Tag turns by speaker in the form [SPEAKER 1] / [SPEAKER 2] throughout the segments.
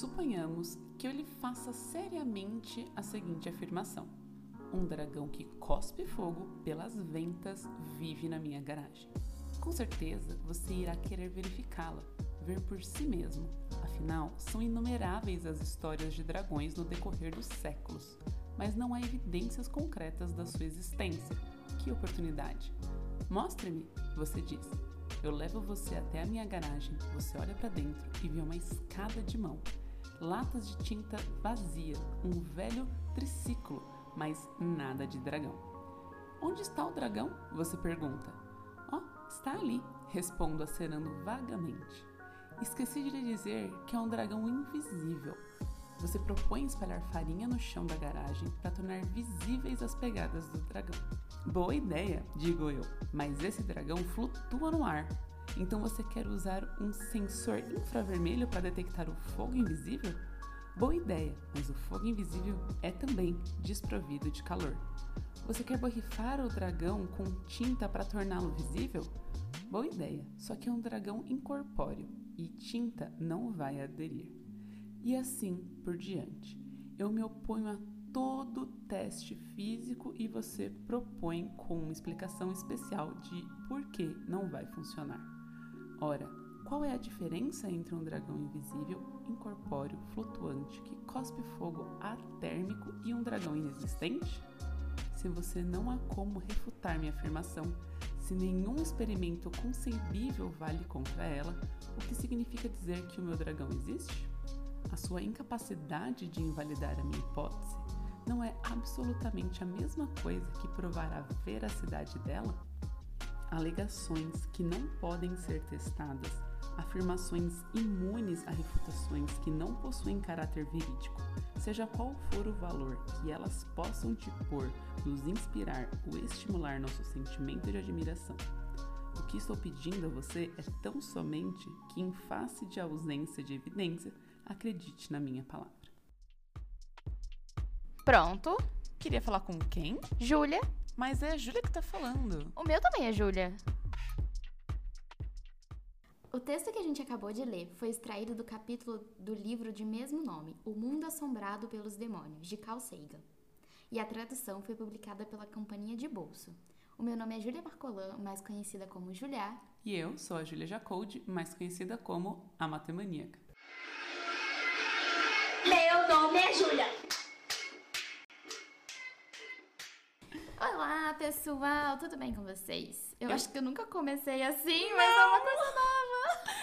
[SPEAKER 1] Suponhamos que eu lhe faça seriamente a seguinte afirmação: Um dragão que cospe fogo pelas ventas vive na minha garagem. Com certeza você irá querer verificá-la, ver por si mesmo. Afinal, são inumeráveis as histórias de dragões no decorrer dos séculos, mas não há evidências concretas da sua existência. Que oportunidade! Mostre-me, você diz. Eu levo você até a minha garagem, você olha para dentro e vê uma escada de mão, latas de tinta vazia, um velho triciclo, mas nada de dragão. Onde está o dragão? Você pergunta. Oh, está ali, respondo acenando vagamente. Esqueci de lhe dizer que é um dragão invisível. Você propõe espalhar farinha no chão da garagem para tornar visíveis as pegadas do dragão. Boa ideia, digo eu, mas esse dragão flutua no ar. Então você quer usar um sensor infravermelho para detectar o fogo invisível? Boa ideia, mas o fogo invisível é também desprovido de calor. Você quer borrifar o dragão com tinta para torná-lo visível? Boa ideia, só que é um dragão incorpóreo e tinta não vai aderir. E assim por diante. Eu me oponho a todo teste físico e você propõe com uma explicação especial de por que não vai funcionar. Ora, qual é a diferença entre um dragão invisível, incorpóreo, flutuante, que cospe fogo ar térmico e um dragão inexistente? Se você não há como refutar minha afirmação, se nenhum experimento concebível vale contra ela, o que significa dizer que o meu dragão existe? A sua incapacidade de invalidar a minha hipótese não é absolutamente a mesma coisa que provar a veracidade dela? Alegações que não podem ser testadas, afirmações imunes a refutações que não possuem caráter verídico, seja qual for o valor que elas possam te pôr, nos inspirar ou estimular nosso sentimento de admiração. O que estou pedindo a você é tão somente que, em face de ausência de evidência, acredite na minha palavra.
[SPEAKER 2] Pronto.
[SPEAKER 1] Queria falar com quem?
[SPEAKER 2] Júlia.
[SPEAKER 1] Mas é a Júlia que tá falando.
[SPEAKER 2] O meu também é Júlia.
[SPEAKER 3] O texto que a gente acabou de ler foi extraído do capítulo do livro de mesmo nome, O Mundo Assombrado pelos Demônios, de Carl Sagan. E a tradução foi publicada pela Companhia de Bolso. O meu nome é Júlia Marcolan, mais conhecida como Juliá.
[SPEAKER 1] E eu sou a Júlia Jacoldi, mais conhecida como a Matemaníaca.
[SPEAKER 4] Meu nome é Júlia.
[SPEAKER 3] Olá, pessoal, tudo bem com vocês? Eu,
[SPEAKER 1] Eu-
[SPEAKER 3] acho que eu nunca comecei assim, mas é uma coisa nova.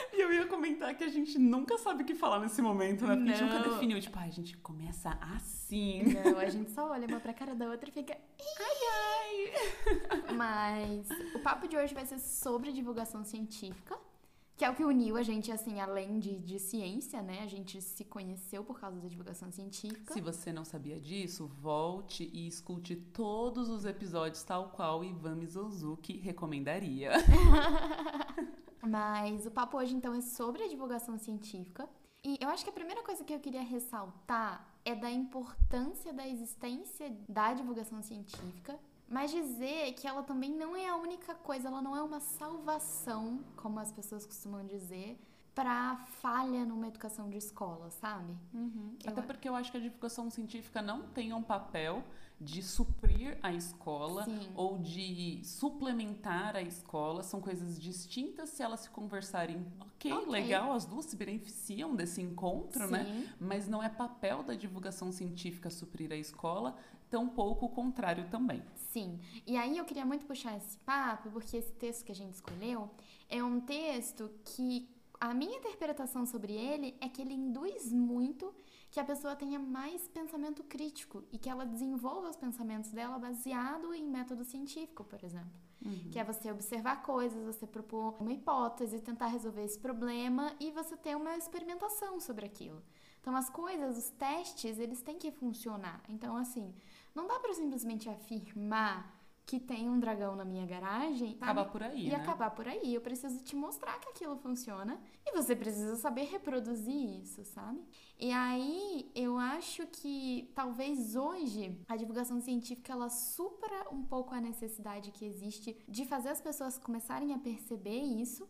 [SPEAKER 1] E eu ia comentar que a gente nunca sabe o que falar nesse momento, né? Porque a gente nunca
[SPEAKER 3] Não.
[SPEAKER 1] definiu, tipo, ah, a gente começa assim.
[SPEAKER 3] Não, a gente só olha uma pra cara da outra e fica. Ai, ai. Mas o papo de hoje vai ser sobre divulgação científica, que é o que uniu a gente, assim, além de, de ciência, né? A gente se conheceu por causa da divulgação científica.
[SPEAKER 1] Se você não sabia disso, volte e escute todos os episódios tal qual Ivan Mizouzuki recomendaria.
[SPEAKER 3] Mas o papo hoje, então, é sobre a divulgação científica. E eu acho que a primeira coisa que eu queria ressaltar é da importância da existência da divulgação científica, mas dizer que ela também não é a única coisa, ela não é uma salvação, como as pessoas costumam dizer, para falha numa educação de escola, sabe? Eu
[SPEAKER 1] Até porque eu acho que a divulgação científica não tem um papel de suprir a escola
[SPEAKER 3] Sim.
[SPEAKER 1] ou de suplementar a escola. São coisas distintas se elas se conversarem. Ok, legal, as duas se beneficiam desse encontro, né?
[SPEAKER 3] Sim.
[SPEAKER 1] Mas não é papel da divulgação científica suprir a escola, tampouco o contrário também.
[SPEAKER 3] Sim, e aí eu queria muito puxar esse papo, porque esse texto que a gente escolheu é um texto que a minha interpretação sobre ele é que ele induz muito que a pessoa tenha mais pensamento crítico e que ela desenvolva os pensamentos dela baseado em método científico, por exemplo. Que é você observar coisas, você propor uma hipótese, tentar resolver esse problema e você ter uma experimentação sobre aquilo. Então as coisas, os testes, eles têm que funcionar. Então assim, não dá pra simplesmente afirmar que tem um dragão na minha garagem sabe?
[SPEAKER 1] Acabar por aí,
[SPEAKER 3] e
[SPEAKER 1] né?
[SPEAKER 3] acabar por aí. Eu preciso te mostrar que aquilo funciona e você precisa saber reproduzir isso, sabe? E aí eu acho que talvez hoje a divulgação científica ela supra um pouco a necessidade que existe de fazer as pessoas começarem a perceber isso,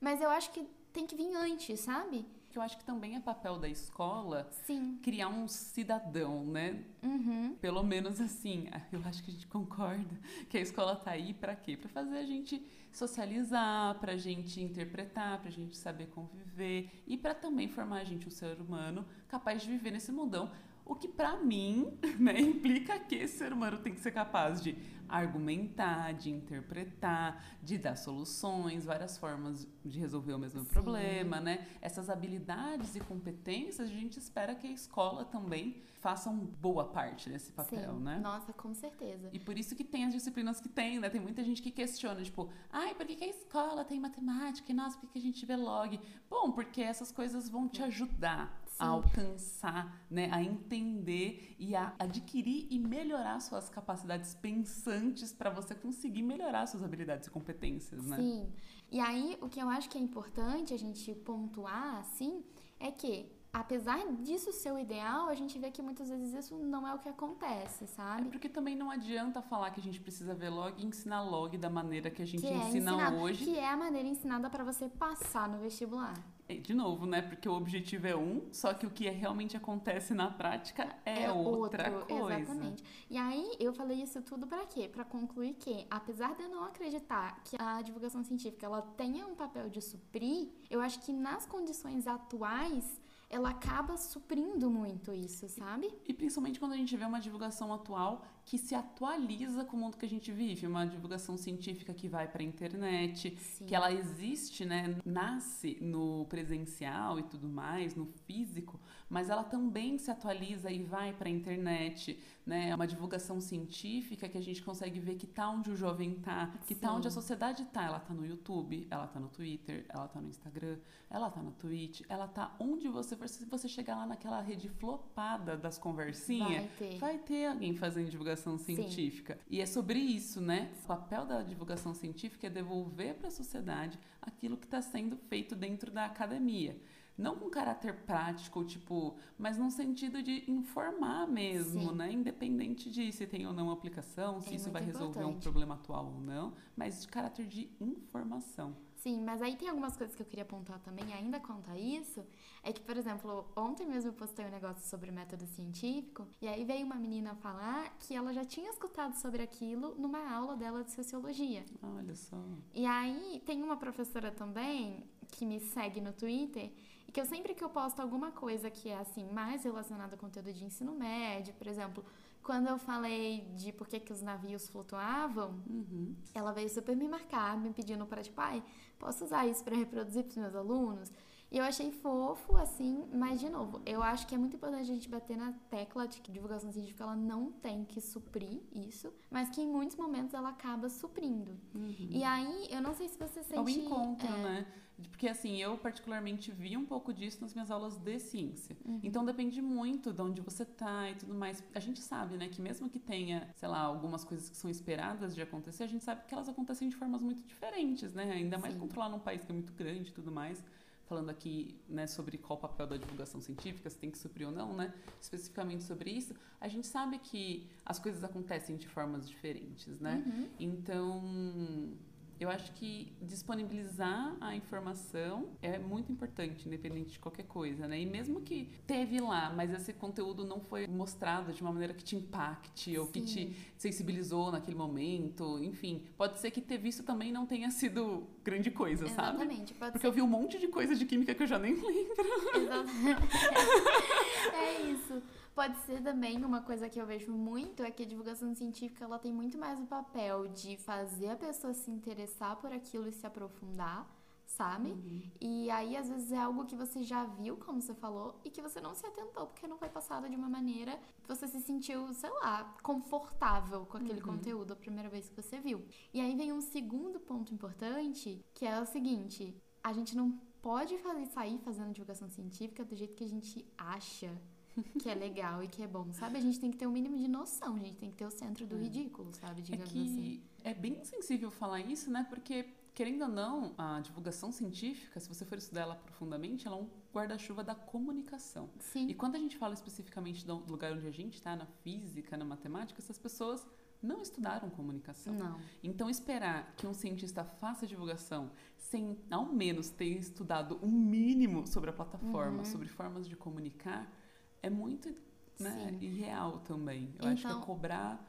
[SPEAKER 3] mas eu acho que tem que vir antes, sabe?
[SPEAKER 1] Que eu acho que também é papel da escola
[SPEAKER 3] Sim.
[SPEAKER 1] criar um cidadão, né?
[SPEAKER 3] Uhum.
[SPEAKER 1] Pelo menos assim, eu acho que a gente concorda que a escola tá aí para quê? Para fazer a gente socializar, para a gente interpretar, para a gente saber conviver e para também formar a gente um ser humano capaz de viver nesse mundão. O que para mim né, implica que esse ser humano tem que ser capaz de argumentar, de interpretar, de dar soluções, várias formas de resolver o mesmo
[SPEAKER 3] Sim.
[SPEAKER 1] problema, né? Essas habilidades e competências a gente espera que a escola também faça uma boa parte desse papel,
[SPEAKER 3] Sim.
[SPEAKER 1] né?
[SPEAKER 3] Nossa, com certeza.
[SPEAKER 1] E por isso que tem as disciplinas que tem, né? Tem muita gente que questiona, tipo, ai, por que, que a escola tem matemática? E nossa, por que, que a gente vê log? Bom, porque essas coisas vão te ajudar. A alcançar, né? A entender e a adquirir e melhorar suas capacidades pensantes para você conseguir melhorar suas habilidades e competências, né?
[SPEAKER 3] Sim. E aí, o que eu acho que é importante a gente pontuar, assim, é que, apesar disso ser o ideal, a gente vê que muitas vezes isso não é o que acontece,
[SPEAKER 1] É
[SPEAKER 3] sabe?
[SPEAKER 1] porque também não adianta falar que a gente precisa ver log e ensinar log da maneira que a gente
[SPEAKER 3] que é
[SPEAKER 1] ensina
[SPEAKER 3] ensinado,
[SPEAKER 1] hoje.
[SPEAKER 3] Que é a maneira ensinada para você passar no vestibular.
[SPEAKER 1] É, De novo, né? Porque o objetivo é um, só que o que realmente acontece na prática é, outra
[SPEAKER 3] outro,
[SPEAKER 1] coisa.
[SPEAKER 3] Exatamente. E aí, eu falei isso tudo pra quê? Pra concluir que, apesar de eu não acreditar que a divulgação científica ela tenha um papel de suprir, eu acho que nas condições atuais ela acaba suprindo muito isso, sabe?
[SPEAKER 1] E principalmente quando a gente vê uma divulgação atual que se atualiza com o mundo que a gente vive, uma divulgação científica que vai para a internet,
[SPEAKER 3] Sim.
[SPEAKER 1] que ela existe, né, nasce no presencial e tudo mais, no físico, mas ela também se atualiza e vai para a internet, né? É uma divulgação científica que a gente consegue ver que tá onde o jovem tá, que tá
[SPEAKER 3] Sim.
[SPEAKER 1] onde a sociedade tá. Ela tá no YouTube, ela tá no Twitter, ela tá no Instagram, ela tá na Twitch, ela tá onde você for. Se você chegar lá naquela rede flopada das conversinhas,
[SPEAKER 3] Vai ter.
[SPEAKER 1] vai ter alguém fazendo divulgação
[SPEAKER 3] Sim.
[SPEAKER 1] científica. E é sobre isso, né? O papel da divulgação científica é devolver para a sociedade aquilo que está sendo feito dentro da academia. Não com caráter prático, tipo, mas num sentido de informar mesmo,
[SPEAKER 3] Sim.
[SPEAKER 1] né? Independente de se tem ou não aplicação, se
[SPEAKER 3] É
[SPEAKER 1] isso vai resolver um problema atual ou não, mas de caráter de informação.
[SPEAKER 3] Sim, mas aí tem algumas coisas que eu queria apontar também, ainda quanto a isso, é que, por exemplo, ontem mesmo eu postei um negócio sobre método científico, e aí veio uma menina falar que ela já tinha escutado sobre aquilo numa aula dela de sociologia.
[SPEAKER 1] Olha só.
[SPEAKER 3] E aí tem uma professora também que me segue no Twitter e que eu sempre que eu posto alguma coisa que é assim mais relacionada a conteúdo de ensino médio, por exemplo, quando eu falei de por que, que os navios flutuavam,
[SPEAKER 1] Uhum.
[SPEAKER 3] ela veio super me marcar, me pedindo para tipo, ai, posso usar isso para reproduzir para os meus alunos? E eu achei fofo, assim, mas de novo, eu acho que é muito importante a gente bater na tecla de que divulgação científica ela não tem que suprir isso, mas que em muitos momentos ela acaba suprindo. E aí, eu não sei se você sente.
[SPEAKER 1] É o encontro,
[SPEAKER 3] é,
[SPEAKER 1] né? Porque assim, eu particularmente vi um pouco disso nas minhas aulas de ciência.
[SPEAKER 3] Uhum.
[SPEAKER 1] Então depende muito de onde você tá e tudo mais. A gente sabe, né, que mesmo que tenha, sei lá, algumas coisas que são esperadas de acontecer, a gente sabe que elas acontecem de formas muito diferentes, né? Ainda mais
[SPEAKER 3] Sim.
[SPEAKER 1] controlar num país que é muito grande e tudo mais. Falando aqui, né, sobre qual o papel da divulgação científica, se tem que suprir ou não, né? Especificamente sobre isso, a gente sabe que as coisas acontecem de formas diferentes, né?
[SPEAKER 3] Uhum.
[SPEAKER 1] Então, eu acho que disponibilizar a informação é muito importante, independente de qualquer coisa, né? E mesmo que teve lá, mas esse conteúdo não foi mostrado de uma maneira que te impacte ou que te
[SPEAKER 3] Sim.
[SPEAKER 1] sensibilizou naquele momento, enfim, pode ser que ter visto também não tenha sido grande coisa, sabe?
[SPEAKER 3] Exatamente. Pode
[SPEAKER 1] Porque eu vi um monte de coisa de química que eu já nem lembro.
[SPEAKER 3] Exatamente. é isso. Pode ser também uma coisa que eu vejo muito é que a divulgação científica ela tem muito mais o papel de fazer a pessoa se interessar por aquilo e se aprofundar, sabe? E aí às vezes é algo que você já viu, como você falou, e que você não se atentou porque não foi passado de uma maneira que você se sentiu, sei lá, confortável com aquele conteúdo a primeira vez que você viu. E aí vem um segundo ponto importante, que é o seguinte: a gente não pode fazer, sair fazendo divulgação científica do jeito que a gente acha que é legal e que é bom, sabe? A gente tem que ter um mínimo de noção, a gente tem que ter o centro do ridículo, sabe?
[SPEAKER 1] É
[SPEAKER 3] Digamos assim.
[SPEAKER 1] que é bem sensível falar isso, né? Porque, querendo ou não, a divulgação científica, se você for estudar ela profundamente, ela é um guarda-chuva da comunicação.
[SPEAKER 3] Sim.
[SPEAKER 1] E quando a gente fala especificamente do lugar onde a gente está, na física, na matemática, essas pessoas não estudaram comunicação.
[SPEAKER 3] Não.
[SPEAKER 1] Então, esperar que um cientista faça divulgação sem, ao menos, ter estudado o um mínimo sobre a plataforma,
[SPEAKER 3] Uhum.
[SPEAKER 1] sobre formas de comunicar, é muito né, irreal também. Eu acho que é
[SPEAKER 3] Então-
[SPEAKER 1] cobrar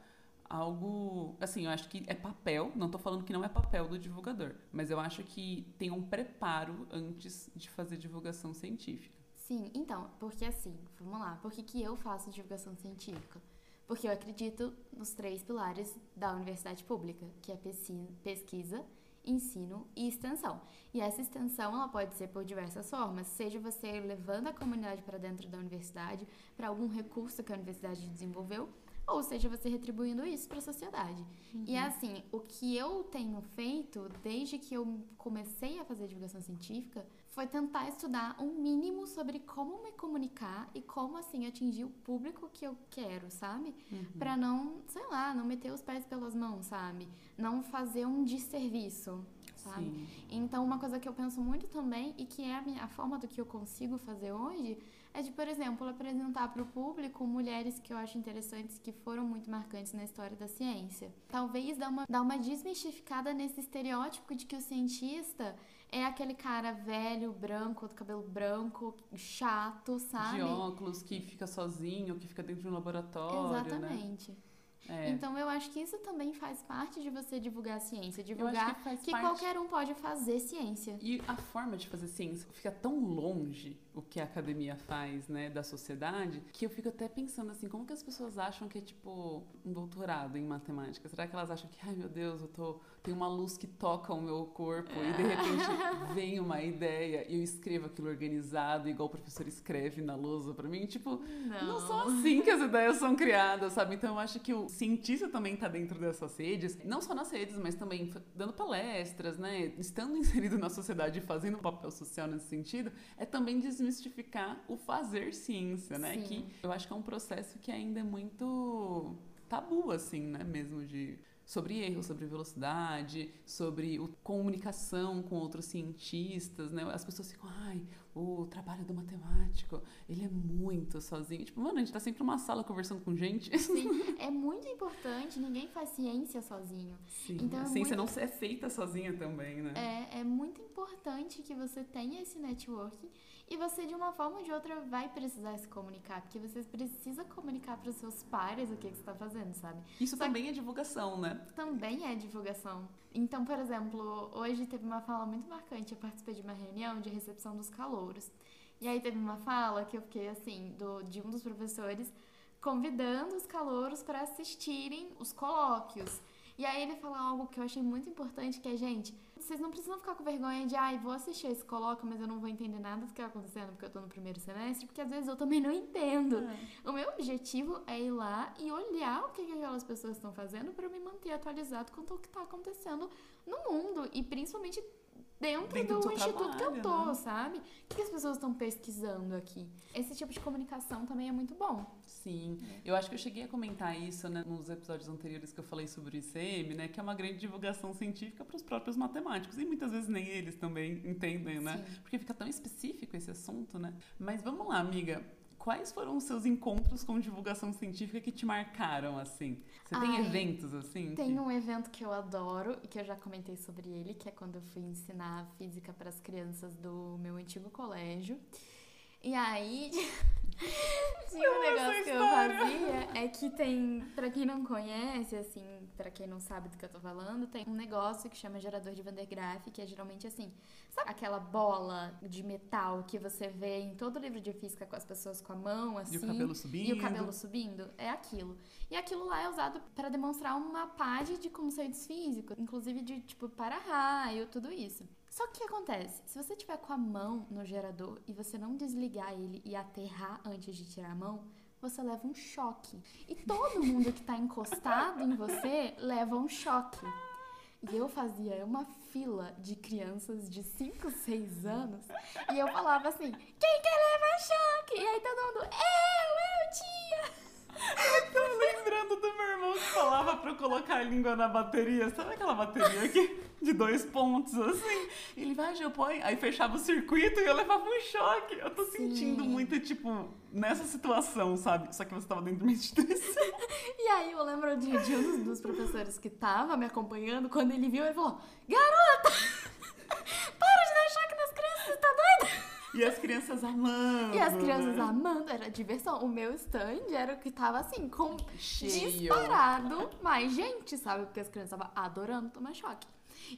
[SPEAKER 1] algo. Assim, eu acho que é papel, não tô falando que não é papel do divulgador, mas eu acho que tem um preparo antes de fazer divulgação científica.
[SPEAKER 3] Sim, então, porque assim, vamos lá, por que, que eu faço divulgação científica? Porque eu acredito nos três pilares da universidade pública, que é pesqui- pesquisa, ensino e extensão. E essa extensão ela pode ser por diversas formas, seja você levando a comunidade para dentro da universidade, para algum recurso que a universidade desenvolveu, ou seja você retribuindo isso para a sociedade. E assim, o que eu tenho feito desde que eu comecei a fazer divulgação científica foi tentar estudar um mínimo sobre como me comunicar e como assim atingir o público que eu quero, sabe? Pra não, sei lá, não meter os pés pelas mãos, sabe? Não fazer um desserviço, sabe?
[SPEAKER 1] Sim.
[SPEAKER 3] Então, uma coisa que eu penso muito também e que é a, minha, a forma do que eu consigo fazer hoje é de, por exemplo, apresentar para o público mulheres que eu acho interessantes que foram muito marcantes na história da ciência. Talvez dar uma, dar uma desmistificada nesse estereótipo de que o cientista é aquele cara velho, branco, do cabelo branco, chato, sabe?
[SPEAKER 1] De óculos, que fica sozinho, que fica dentro de um laboratório, né?
[SPEAKER 3] Exatamente.
[SPEAKER 1] É.
[SPEAKER 3] Então eu acho que isso também faz parte de você divulgar a ciência, divulgar
[SPEAKER 1] que
[SPEAKER 3] que
[SPEAKER 1] parte-
[SPEAKER 3] qualquer um pode fazer ciência.
[SPEAKER 1] E a forma de fazer ciência fica tão longe o que a academia faz, né, da sociedade, que eu fico até pensando assim, como que as pessoas acham que é tipo um doutorado em matemática? Será que elas acham que, ai meu Deus, eu tô tem uma luz que toca o meu corpo e de repente vem uma ideia e eu escrevo aquilo organizado, igual o professor escreve na lousa pra mim, tipo, não são assim que as ideias são criadas, sabe? Então eu acho que o cientista também tá dentro dessas redes, não só nas redes, mas também dando palestras, né? Estando inserido na sociedade e fazendo um papel social nesse sentido, é também desmistificar o fazer ciência, né?
[SPEAKER 3] Sim.
[SPEAKER 1] Que eu acho que é um processo que ainda é muito tabu, assim, né? Mesmo de sobre erro, sobre velocidade, sobre o, comunicação com outros cientistas, né? As pessoas ficam, ai, o trabalho do matemático, ele é muito sozinho. Tipo, mano, a gente tá sempre numa sala conversando com gente.
[SPEAKER 3] Sim, é muito importante, ninguém faz ciência sozinho.
[SPEAKER 1] Sim,
[SPEAKER 3] Então é
[SPEAKER 1] a ciência
[SPEAKER 3] muito-
[SPEAKER 1] não é feita sozinha também, né?
[SPEAKER 3] É, é muito importante que você tenha esse networking e você, de uma forma ou de outra, vai precisar se comunicar, porque você precisa comunicar para os seus pares o que, que você está fazendo, sabe?
[SPEAKER 1] Isso
[SPEAKER 3] Só
[SPEAKER 1] também é divulgação, né?
[SPEAKER 3] Também é divulgação. Então, por exemplo, hoje teve uma fala muito marcante. Eu participei de uma reunião de recepção dos calouros. E aí teve uma fala que eu fiquei assim, do, de um dos professores convidando os calouros para assistirem os colóquios. E aí ele falou algo que eu achei muito importante, que é, gente, vocês não precisam ficar com vergonha de, ai, vou assistir esse colóquio, mas eu não vou entender nada do que tá acontecendo porque eu tô no primeiro semestre, porque às vezes eu também não entendo. O meu objetivo é ir lá e olhar o que, que aquelas pessoas estão fazendo para me manter atualizado quanto ao que está acontecendo no mundo e principalmente dentro,
[SPEAKER 1] Dentro do
[SPEAKER 3] do instituto que eu tô,
[SPEAKER 1] trabalho, né?
[SPEAKER 3] sabe? O que, que as pessoas estão pesquisando aqui? Esse tipo de comunicação também é muito bom.
[SPEAKER 1] Sim, eu acho que eu cheguei a comentar isso né, nos episódios anteriores que eu falei sobre o ICM, né, que é uma grande divulgação científica para os próprios matemáticos e muitas vezes nem eles também entendem, né?
[SPEAKER 3] Sim.
[SPEAKER 1] Porque fica tão específico esse assunto, né? Mas vamos lá, amiga. Quais foram os seus encontros com divulgação científica que te marcaram assim? Você tem
[SPEAKER 3] Ai,
[SPEAKER 1] eventos assim?
[SPEAKER 3] Tem
[SPEAKER 1] que-
[SPEAKER 3] um evento que eu adoro e que eu já comentei sobre ele, que é quando eu fui ensinar física para as crianças do meu antigo colégio. E aí, tinha um negócio que eu fazia é que tem, pra quem não conhece, assim, pra quem não sabe do que eu tô falando, tem um negócio que chama gerador de Van der Graaf, que é geralmente assim, sabe aquela bola de metal que você vê em todo livro de física com as pessoas com a mão, assim?
[SPEAKER 1] E o cabelo subindo.
[SPEAKER 3] E o cabelo subindo? É aquilo. E aquilo lá é usado para demonstrar uma parte de conceitos físicos, inclusive de tipo para-raio, tudo isso. Só que o que acontece? Se você tiver com a mão no gerador e você não desligar ele e aterrar antes de tirar a mão, você leva um choque. E todo mundo que tá encostado em você leva um choque. E eu fazia uma fila de crianças de 5, 6 anos e eu falava assim: quem quer levar choque? E aí todo mundo, eu, eu, tia!
[SPEAKER 1] Tô lembrando do meu irmão que falava pra eu colocar a língua na bateria. Sabe aquela bateria aqui? De dois pontos, assim. Ele vai, eu põe. Aí fechava o circuito e eu levava um choque. Eu tô
[SPEAKER 3] Sim.
[SPEAKER 1] sentindo muito, tipo, nessa situação, sabe? Só que você tava dentro de uma instituição.
[SPEAKER 3] E aí eu lembro de, de um dos- dos professores que tava me acompanhando, quando ele viu, ele falou: Garota! Para de dar choque nas crianças, você tá doida?
[SPEAKER 1] E as crianças amando.
[SPEAKER 3] E as crianças
[SPEAKER 1] né?
[SPEAKER 3] amando, era diversão. O meu stand era o que tava assim, com
[SPEAKER 1] Cheio.
[SPEAKER 3] disparado mais gente, sabe? Porque as crianças estavam adorando tomar choque.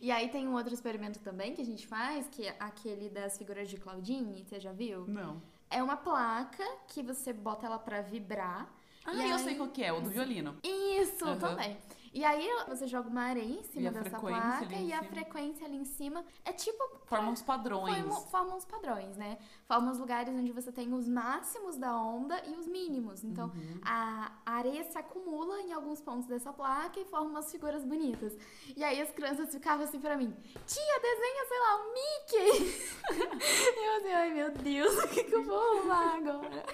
[SPEAKER 3] E aí tem um outro experimento também que a gente faz, que é aquele das figuras de Claudine, você já viu?
[SPEAKER 1] Não.
[SPEAKER 3] É uma placa que você bota ela pra vibrar.
[SPEAKER 1] Ah,
[SPEAKER 3] E
[SPEAKER 1] eu
[SPEAKER 3] aí-
[SPEAKER 1] sei qual que é, o do violino.
[SPEAKER 3] Isso,
[SPEAKER 1] Aham.
[SPEAKER 3] também. E aí você joga uma areia em cima dessa placa e a frequência ali em cima é tipo.
[SPEAKER 1] Forma uns padrões.
[SPEAKER 3] Forma, forma uns padrões, né? Forma os lugares onde você tem os máximos da onda e os mínimos. Então,
[SPEAKER 1] Uhum.
[SPEAKER 3] a areia se acumula em alguns pontos dessa placa e forma umas figuras bonitas. E aí as crianças ficavam assim pra mim: Tia, desenha, sei lá, um Mickey! e eu assim, ai meu Deus, o que, que eu vou arrumar agora?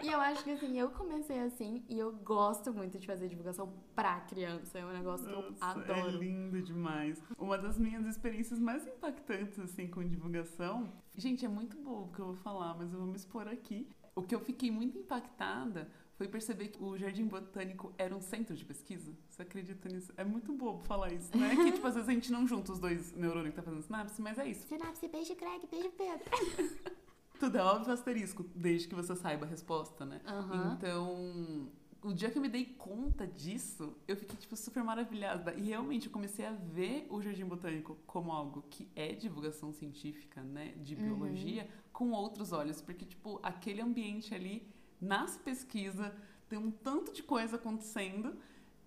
[SPEAKER 3] E eu acho que assim, eu comecei assim e eu gosto muito de fazer divulgação pra criança. É um negócio que eu
[SPEAKER 1] Nossa,
[SPEAKER 3] adoro.
[SPEAKER 1] É lindo demais. Uma das minhas experiências mais impactantes, assim, com divulgação. Gente, é muito bobo o que eu vou falar, mas eu vou me expor aqui. O que eu fiquei muito impactada foi perceber que o Jardim Botânico era um centro de pesquisa. Você acredita nisso? É muito bobo falar isso, né? Que, tipo, às vezes a gente não junta os dois neurônios que tá fazendo sinapse, mas é isso.
[SPEAKER 3] Sinapse, beijo Greg, beijo Pedro.
[SPEAKER 1] Tudo é óbvio asterisco, desde que você saiba a resposta, né?
[SPEAKER 3] Aham.
[SPEAKER 1] Então, o dia que eu me dei conta disso, eu fiquei, tipo, super maravilhada. E realmente eu comecei a ver o Jardim Botânico como algo que é divulgação científica, né? De
[SPEAKER 3] Uhum.
[SPEAKER 1] biologia, com outros olhos. Porque, tipo, aquele ambiente ali, nas pesquisas, tem um tanto de coisa acontecendo.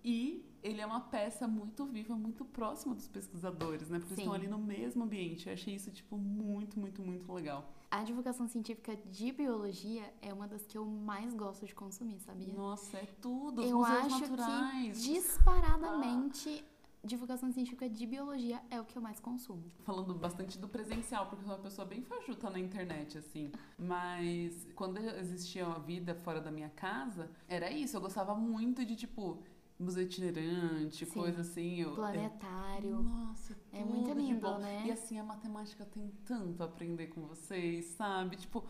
[SPEAKER 1] E ele é uma peça muito viva, muito próxima dos pesquisadores, né? Porque eles
[SPEAKER 3] Sim.
[SPEAKER 1] estão ali no mesmo ambiente. Eu achei isso, tipo, muito, muito, muito legal.
[SPEAKER 3] A divulgação científica de biologia é uma das que eu mais gosto de consumir, sabia?
[SPEAKER 1] Nossa, é tudo. Os
[SPEAKER 3] eu acho
[SPEAKER 1] naturais.
[SPEAKER 3] que disparadamente divulgação científica de biologia é o que eu mais consumo.
[SPEAKER 1] falando bastante do presencial, porque eu sou uma pessoa bem fajuta na internet, assim. Mas quando existia a vida fora da minha casa, era isso. Eu gostava muito de, tipo, museu itinerante,
[SPEAKER 3] Sim.
[SPEAKER 1] coisa assim. Eu,
[SPEAKER 3] Planetário.
[SPEAKER 1] eu- Nossa,
[SPEAKER 3] É muito lindo, né?
[SPEAKER 1] E assim, a matemática tem tanto a aprender com vocês, sabe? Tipo.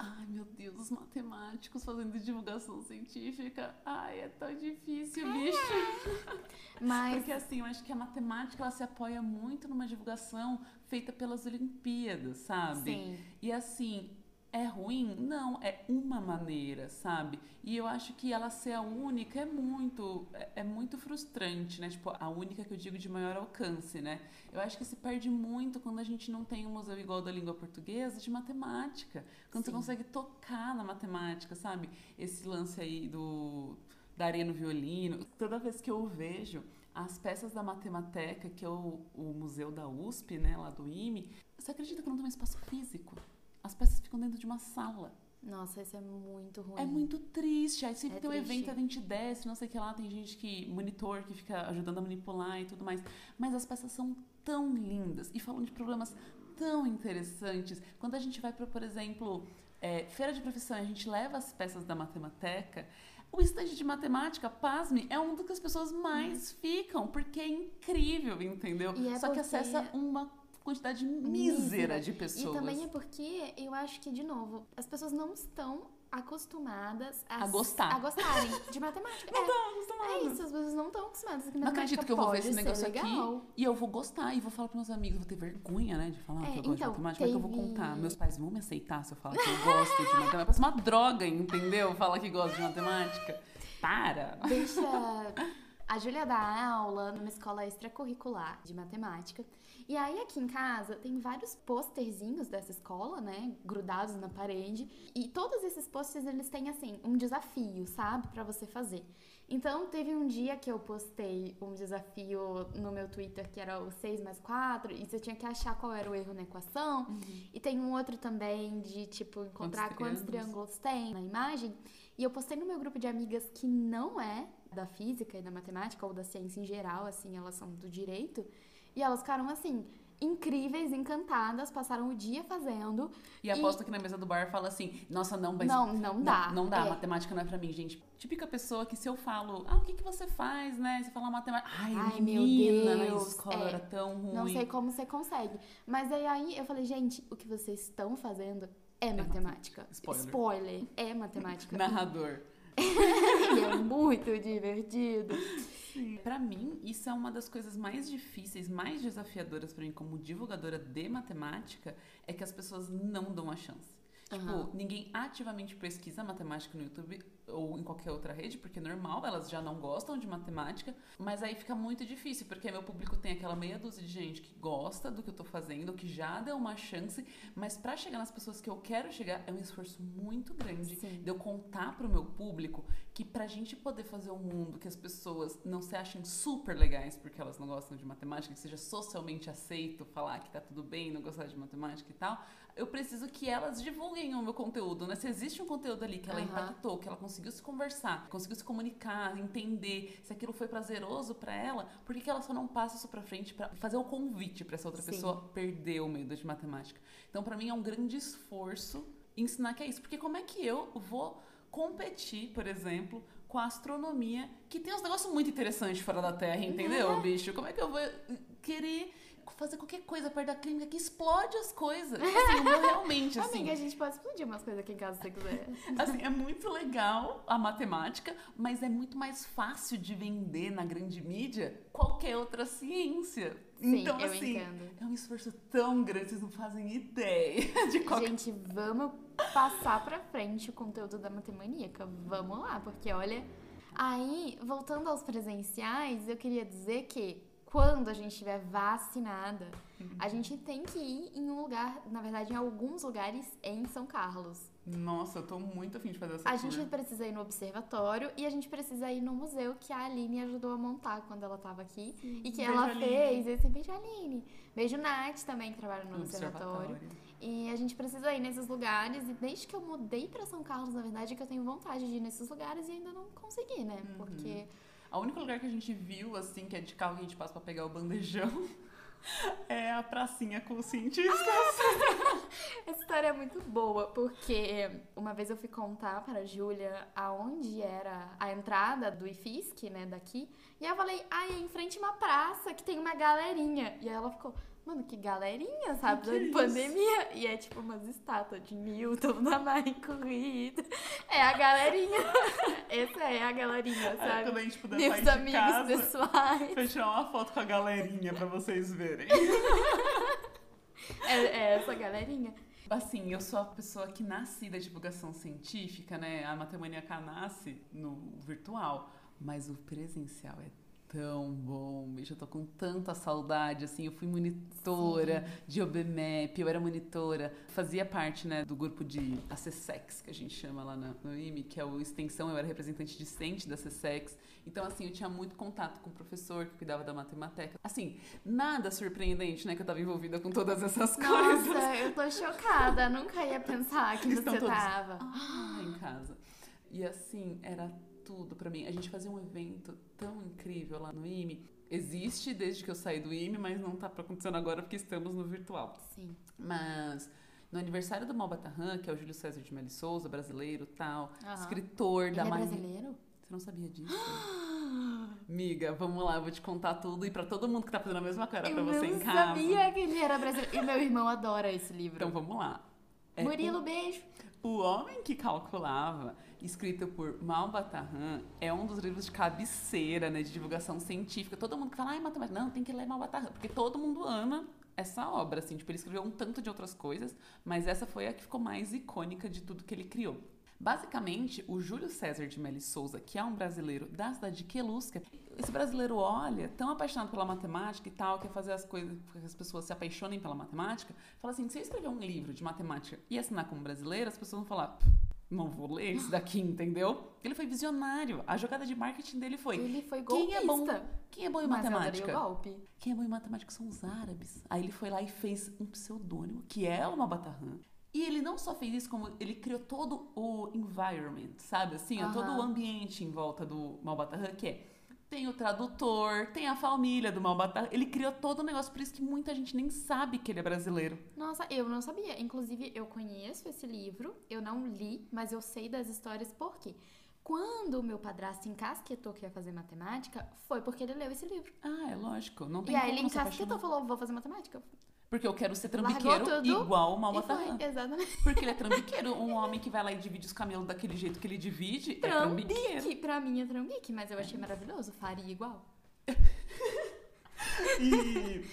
[SPEAKER 1] Ai, meu Deus, os matemáticos fazendo divulgação científica. Ai, é tão difícil, bicho.
[SPEAKER 3] Mas
[SPEAKER 1] Porque assim, eu acho que a matemática ela se apoia muito numa divulgação feita pelas Olimpíadas, sabe?
[SPEAKER 3] sim,
[SPEAKER 1] E assim, é ruim? Não, é uma maneira, sabe? E eu acho que ela ser a única é muito, é, é muito frustrante, né? Tipo, a única que eu digo de maior alcance, né? Eu acho que se perde muito quando a gente não tem um museu igual da língua portuguesa de matemática. Quando você
[SPEAKER 3] Sim.
[SPEAKER 1] consegue tocar na matemática, sabe? Esse lance aí do da areia no violino. Toda vez que eu vejo as peças da Matemateca, que é o, o museu da USP, né, lá do IME, você acredita que não tem um espaço físico? As peças ficam dentro de uma sala.
[SPEAKER 3] nossa, isso é muito ruim.
[SPEAKER 1] É muito triste. Aí sempre
[SPEAKER 3] É
[SPEAKER 1] tem um
[SPEAKER 3] triste.
[SPEAKER 1] evento, a gente desce, não sei o que lá, tem gente que. monitor que fica ajudando a manipular e tudo mais. Mas as peças são tão lindas e falam de problemas tão interessantes. Quando a gente vai para, por exemplo, é, feira de profissão, a gente leva as peças da Matemateca. O estande de matemática, pasme, é um do que as pessoas mais ficam, porque é incrível, entendeu?
[SPEAKER 3] É
[SPEAKER 1] Só que
[SPEAKER 3] porque-
[SPEAKER 1] acessa uma quantidade mísera de pessoas.
[SPEAKER 3] E também é porque eu acho que, de novo, as pessoas não estão acostumadas a,
[SPEAKER 1] A gostar.
[SPEAKER 3] a gostarem de matemática.
[SPEAKER 1] Não
[SPEAKER 3] é,
[SPEAKER 1] tô acostumada.
[SPEAKER 3] é isso, as pessoas não estão acostumadas. Que
[SPEAKER 1] Não
[SPEAKER 3] matemática
[SPEAKER 1] acredito que eu vou ver esse negócio
[SPEAKER 3] legal.
[SPEAKER 1] aqui e eu vou gostar e vou falar pros meus amigos. Vou ter vergonha, né, de falar
[SPEAKER 3] É,
[SPEAKER 1] que eu gosto
[SPEAKER 3] então,
[SPEAKER 1] de matemática. Como é que eu vou
[SPEAKER 3] teve-
[SPEAKER 1] contar? Meus pais vão me aceitar se eu falar que eu gosto de matemática. Parece uma droga, entendeu? Falar que gosto de matemática. Para!
[SPEAKER 3] Deixa. A Júlia dá aula numa escola extracurricular de matemática. E aí, aqui em casa, tem vários posterzinhos dessa escola, né? Grudados na parede. E todos esses posters, eles têm, assim, um desafio, sabe? Pra você fazer. Então, teve um dia que eu postei um desafio no meu Twitter, que era o 6 mais 4, e você tinha que achar qual era o erro na equação. E tem um outro também de, tipo, encontrar quantos,
[SPEAKER 1] triângulos?
[SPEAKER 3] triângulos tem na imagem. E eu postei no meu grupo de amigas que não é da física e da matemática, ou da ciência em geral, assim, elas são do direito. E elas ficaram assim, incríveis, encantadas, passaram o dia fazendo.
[SPEAKER 1] E aposto que na mesa do bar fala assim, nossa, não, mas...
[SPEAKER 3] Não, não dá.
[SPEAKER 1] Não, dá,
[SPEAKER 3] É.
[SPEAKER 1] matemática não é pra mim, gente. Típica pessoa que se eu falo, ah, o que, que você faz, né? Você fala matemática. Ai,
[SPEAKER 3] Ai, meu
[SPEAKER 1] menina, na
[SPEAKER 3] Deus,
[SPEAKER 1] escola
[SPEAKER 3] é.
[SPEAKER 1] era tão ruim.
[SPEAKER 3] Não sei como você consegue. Mas aí, aí eu falei, gente, o que vocês estão fazendo é matemática.
[SPEAKER 1] Spoiler.
[SPEAKER 3] Spoiler, é matemática.
[SPEAKER 1] Narrador.
[SPEAKER 3] e é muito divertido.
[SPEAKER 1] Pra mim, isso é uma das coisas mais difíceis, mais desafiadoras pra mim como divulgadora de matemática, é que as pessoas não dão a chance. Tipo,
[SPEAKER 3] Aham.
[SPEAKER 1] ninguém ativamente pesquisa matemática no YouTube ou em qualquer outra rede, porque é normal, elas já não gostam de matemática, mas aí fica muito difícil, porque meu público tem aquela meia dúzia de gente que gosta do que eu tô fazendo, que já deu uma chance, mas pra chegar nas pessoas que eu quero chegar é um esforço muito grande
[SPEAKER 3] Sim.
[SPEAKER 1] de eu contar pro meu público que pra gente poder fazer um mundo que as pessoas não se achem super legais porque elas não gostam de matemática, que seja socialmente aceito falar que tá tudo bem não gostar de matemática e tal, eu preciso que elas divulguem o meu conteúdo, né? Se existe um conteúdo ali que ela
[SPEAKER 3] Aham.
[SPEAKER 1] impactou, que ela conseguiu se conversar, conseguiu se comunicar, entender se aquilo foi prazeroso pra ela, por que que ela só não passa isso pra frente pra fazer o convite pra essa outra
[SPEAKER 3] Sim.
[SPEAKER 1] pessoa perder o medo de matemática? Então, pra mim é um grande esforço ensinar que é isso, porque como é que eu vou competir, por exemplo, com a astronomia, que tem uns negócios muito interessantes fora da Terra, entendeu, bicho? Como é que eu vou querer fazer qualquer coisa perto da clínica que explode as coisas? Assim, eu vou realmente, assim...
[SPEAKER 3] Amiga, a gente pode explodir umas coisas aqui em casa se você quiser.
[SPEAKER 1] Assim, é muito legal a matemática, mas é muito mais fácil de vender na grande mídia qualquer outra ciência.
[SPEAKER 3] Sim,
[SPEAKER 1] então,
[SPEAKER 3] eu
[SPEAKER 1] assim,
[SPEAKER 3] entendo.
[SPEAKER 1] é um esforço tão grande, vocês não fazem ideia de qual
[SPEAKER 3] Gente, vamos passar pra frente o conteúdo da Matemaníaca. Vamos lá, porque olha. Aí, voltando aos presenciais, eu queria dizer que quando a gente estiver vacinada, a gente tem que ir em um lugar, na verdade, em alguns lugares em São Carlos.
[SPEAKER 1] Nossa, eu tô muito afim de fazer essa
[SPEAKER 3] A
[SPEAKER 1] tour.
[SPEAKER 3] gente precisa ir no observatório e a gente precisa ir no museu que a Aline ajudou a montar quando ela tava aqui. E que
[SPEAKER 1] Beijo,
[SPEAKER 3] ela
[SPEAKER 1] Aline.
[SPEAKER 3] fez esse beijo, Aline. Beijo, Nath, também, que trabalha no observatório. E a gente precisa ir nesses lugares. E desde que eu mudei pra São Carlos, na verdade, é que eu tenho vontade de ir nesses lugares e ainda não consegui, né?
[SPEAKER 1] Uhum.
[SPEAKER 3] Porque.
[SPEAKER 1] O único lugar que a gente viu, assim, que é de carro que a gente passa pra pegar o bandejão, é a pracinha com os cientistas.
[SPEAKER 3] Essa história é muito boa, porque uma vez eu fui contar para Júlia aonde era a entrada do IFISC, né, daqui. E eu falei, ai, é em frente a uma praça que tem uma galerinha. E aí ela ficou, mano, que galerinha, sabe?
[SPEAKER 1] Que
[SPEAKER 3] da
[SPEAKER 1] isso?
[SPEAKER 3] pandemia. E é tipo umas estátuas de Newton, da Marie Curie. É a galerinha. Essa é a galerinha,
[SPEAKER 1] Aí,
[SPEAKER 3] sabe?
[SPEAKER 1] quando a gente puder
[SPEAKER 3] Meus
[SPEAKER 1] de
[SPEAKER 3] amigos
[SPEAKER 1] casa,
[SPEAKER 3] pessoais.
[SPEAKER 1] eu tirar uma foto com a galerinha pra vocês verem.
[SPEAKER 3] É, é essa galerinha.
[SPEAKER 1] Assim, eu sou a pessoa que nasci da divulgação científica, né? A Matemaníaca nasce no virtual, mas o presencial é tão bom, bicho. Eu tô com tanta saudade, assim. Eu fui monitora de OBMEP, eu era monitora, fazia parte, né, do grupo de ACSEX, que a gente chama lá na- no IME, que é o extensão, eu era representante discente da ACSEX. Então, assim, eu tinha muito contato com o professor que cuidava da matemateca. Assim, nada surpreendente, né, que eu tava envolvida com todas essas coisas.
[SPEAKER 3] Nossa, eu tô chocada. Nunca ia pensar que você
[SPEAKER 1] todos-
[SPEAKER 3] tava.
[SPEAKER 1] Ah, em casa. E assim, era tudo pra mim. A gente fazia um evento tão incrível lá no IME. Existe desde que eu saí do IME, mas não tá acontecendo agora porque estamos no virtual.
[SPEAKER 3] Sim.
[SPEAKER 1] Mas no aniversário do Malbatarran, que é o Júlio César de Meli Souza, brasileiro tal,
[SPEAKER 3] Aham.
[SPEAKER 1] escritor
[SPEAKER 3] Ele
[SPEAKER 1] da
[SPEAKER 3] é
[SPEAKER 1] Mari-
[SPEAKER 3] brasileiro?
[SPEAKER 1] Você não sabia disso? Miga, vamos lá, eu vou te contar tudo e pra todo mundo que tá fazendo a mesma cara
[SPEAKER 3] Eu
[SPEAKER 1] pra você em casa.
[SPEAKER 3] sabia que ele era brasileiro. E meu irmão adora esse livro.
[SPEAKER 1] Então vamos lá. É,
[SPEAKER 3] Murilo, beijo.
[SPEAKER 1] O Homem que Calculava, escrito por Malbatarran, é um dos livros de cabeceira, né, de divulgação científica. Todo mundo que fala, ai, matemática, não, tem que ler Malbatarran, porque todo mundo ama essa obra, assim, tipo, ele escreveu um tanto de outras coisas, mas essa foi a que ficou mais icônica de tudo que ele criou. Basicamente, o Júlio César de Meli Souza, que é um brasileiro da cidade de Quelusca, esse brasileiro olha, tão apaixonado pela matemática e tal, quer fazer as coisas que as pessoas se apaixonem pela matemática, fala assim, se eu escrever um livro de matemática e assinar como brasileiro, as pessoas vão falar, "Pff, não vou ler isso daqui, entendeu? Ele foi visionário. A jogada de marketing dele foi,
[SPEAKER 3] Ele foi
[SPEAKER 1] Quem
[SPEAKER 3] golpista.
[SPEAKER 1] é bom quem é bom em
[SPEAKER 3] Mas eu
[SPEAKER 1] matemática?
[SPEAKER 3] o golpe.
[SPEAKER 1] Quem é bom em matemática são os árabes. Aí ele foi lá e fez um pseudônimo, que é uma Batarran. E ele não só fez isso, como ele criou todo o environment, sabe? Assim, ó, todo o ambiente em volta do Malbatarran, que é tem o tradutor, tem a família do Malbatar. Ele criou todo o negócio, por isso que muita gente nem sabe que ele é brasileiro.
[SPEAKER 3] Nossa, eu não sabia. Inclusive, eu conheço esse livro, eu não li, mas eu sei das histórias por quê? Quando o meu padrasto encasquetou que ia fazer matemática, foi porque ele leu esse livro.
[SPEAKER 1] Ah, é lógico. Não tem
[SPEAKER 3] e aí ele encasquetou e falou: vou fazer matemática.
[SPEAKER 1] Porque eu quero ser trambiqueiro igual Malbatar.
[SPEAKER 3] foi, exatamente.
[SPEAKER 1] Porque ele é trambiqueiro. Um homem que vai lá e divide os camelos daquele jeito que ele divide é trambiqueiro.
[SPEAKER 3] Trambique. Pra mim é trambique, mas eu achei maravilhoso. Faria igual.
[SPEAKER 1] E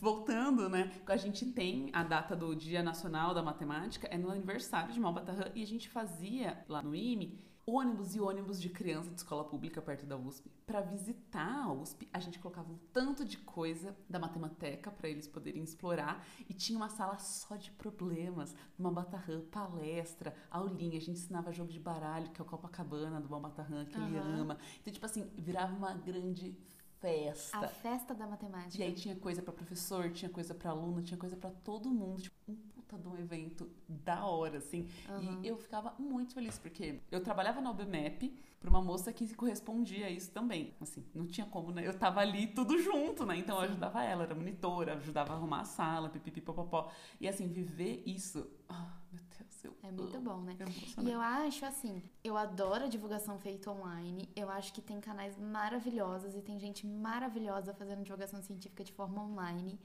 [SPEAKER 1] voltando, né? A gente tem a data do Dia Nacional da Matemática, é no aniversário de Malbatarran, e a gente fazia lá no IME ônibus e ônibus de criança de escola pública perto da USP. Para visitar a USP, a gente colocava um tanto de coisa da matemateca para eles poderem explorar e tinha uma sala só de problemas, uma Batarran, palestra, aulinha, a gente ensinava jogo de baralho, que é o Copacabana do Batarran, que ele
[SPEAKER 3] Aham.
[SPEAKER 1] ama. Então, tipo assim, virava uma grande festa.
[SPEAKER 3] A festa da matemática.
[SPEAKER 1] E aí tinha coisa pra professor, tinha coisa pra aluno, tinha coisa pra todo mundo. Tipo, um puta de um evento da hora, assim.
[SPEAKER 3] Aham.
[SPEAKER 1] E eu ficava muito feliz, porque eu trabalhava na UBMEP pra uma moça que correspondia a isso também. Assim, não tinha como, né? Eu tava ali tudo junto, né? Então eu ajudava ela, era monitora, ajudava a arrumar a sala, pipipipopopó. E assim, viver isso... Ah, meu Deus, eu
[SPEAKER 3] É muito bom, né?
[SPEAKER 1] É
[SPEAKER 3] E eu acho assim, eu adoro a divulgação feita online. Eu acho que tem canais maravilhosos e tem gente maravilhosa fazendo divulgação científica de forma online.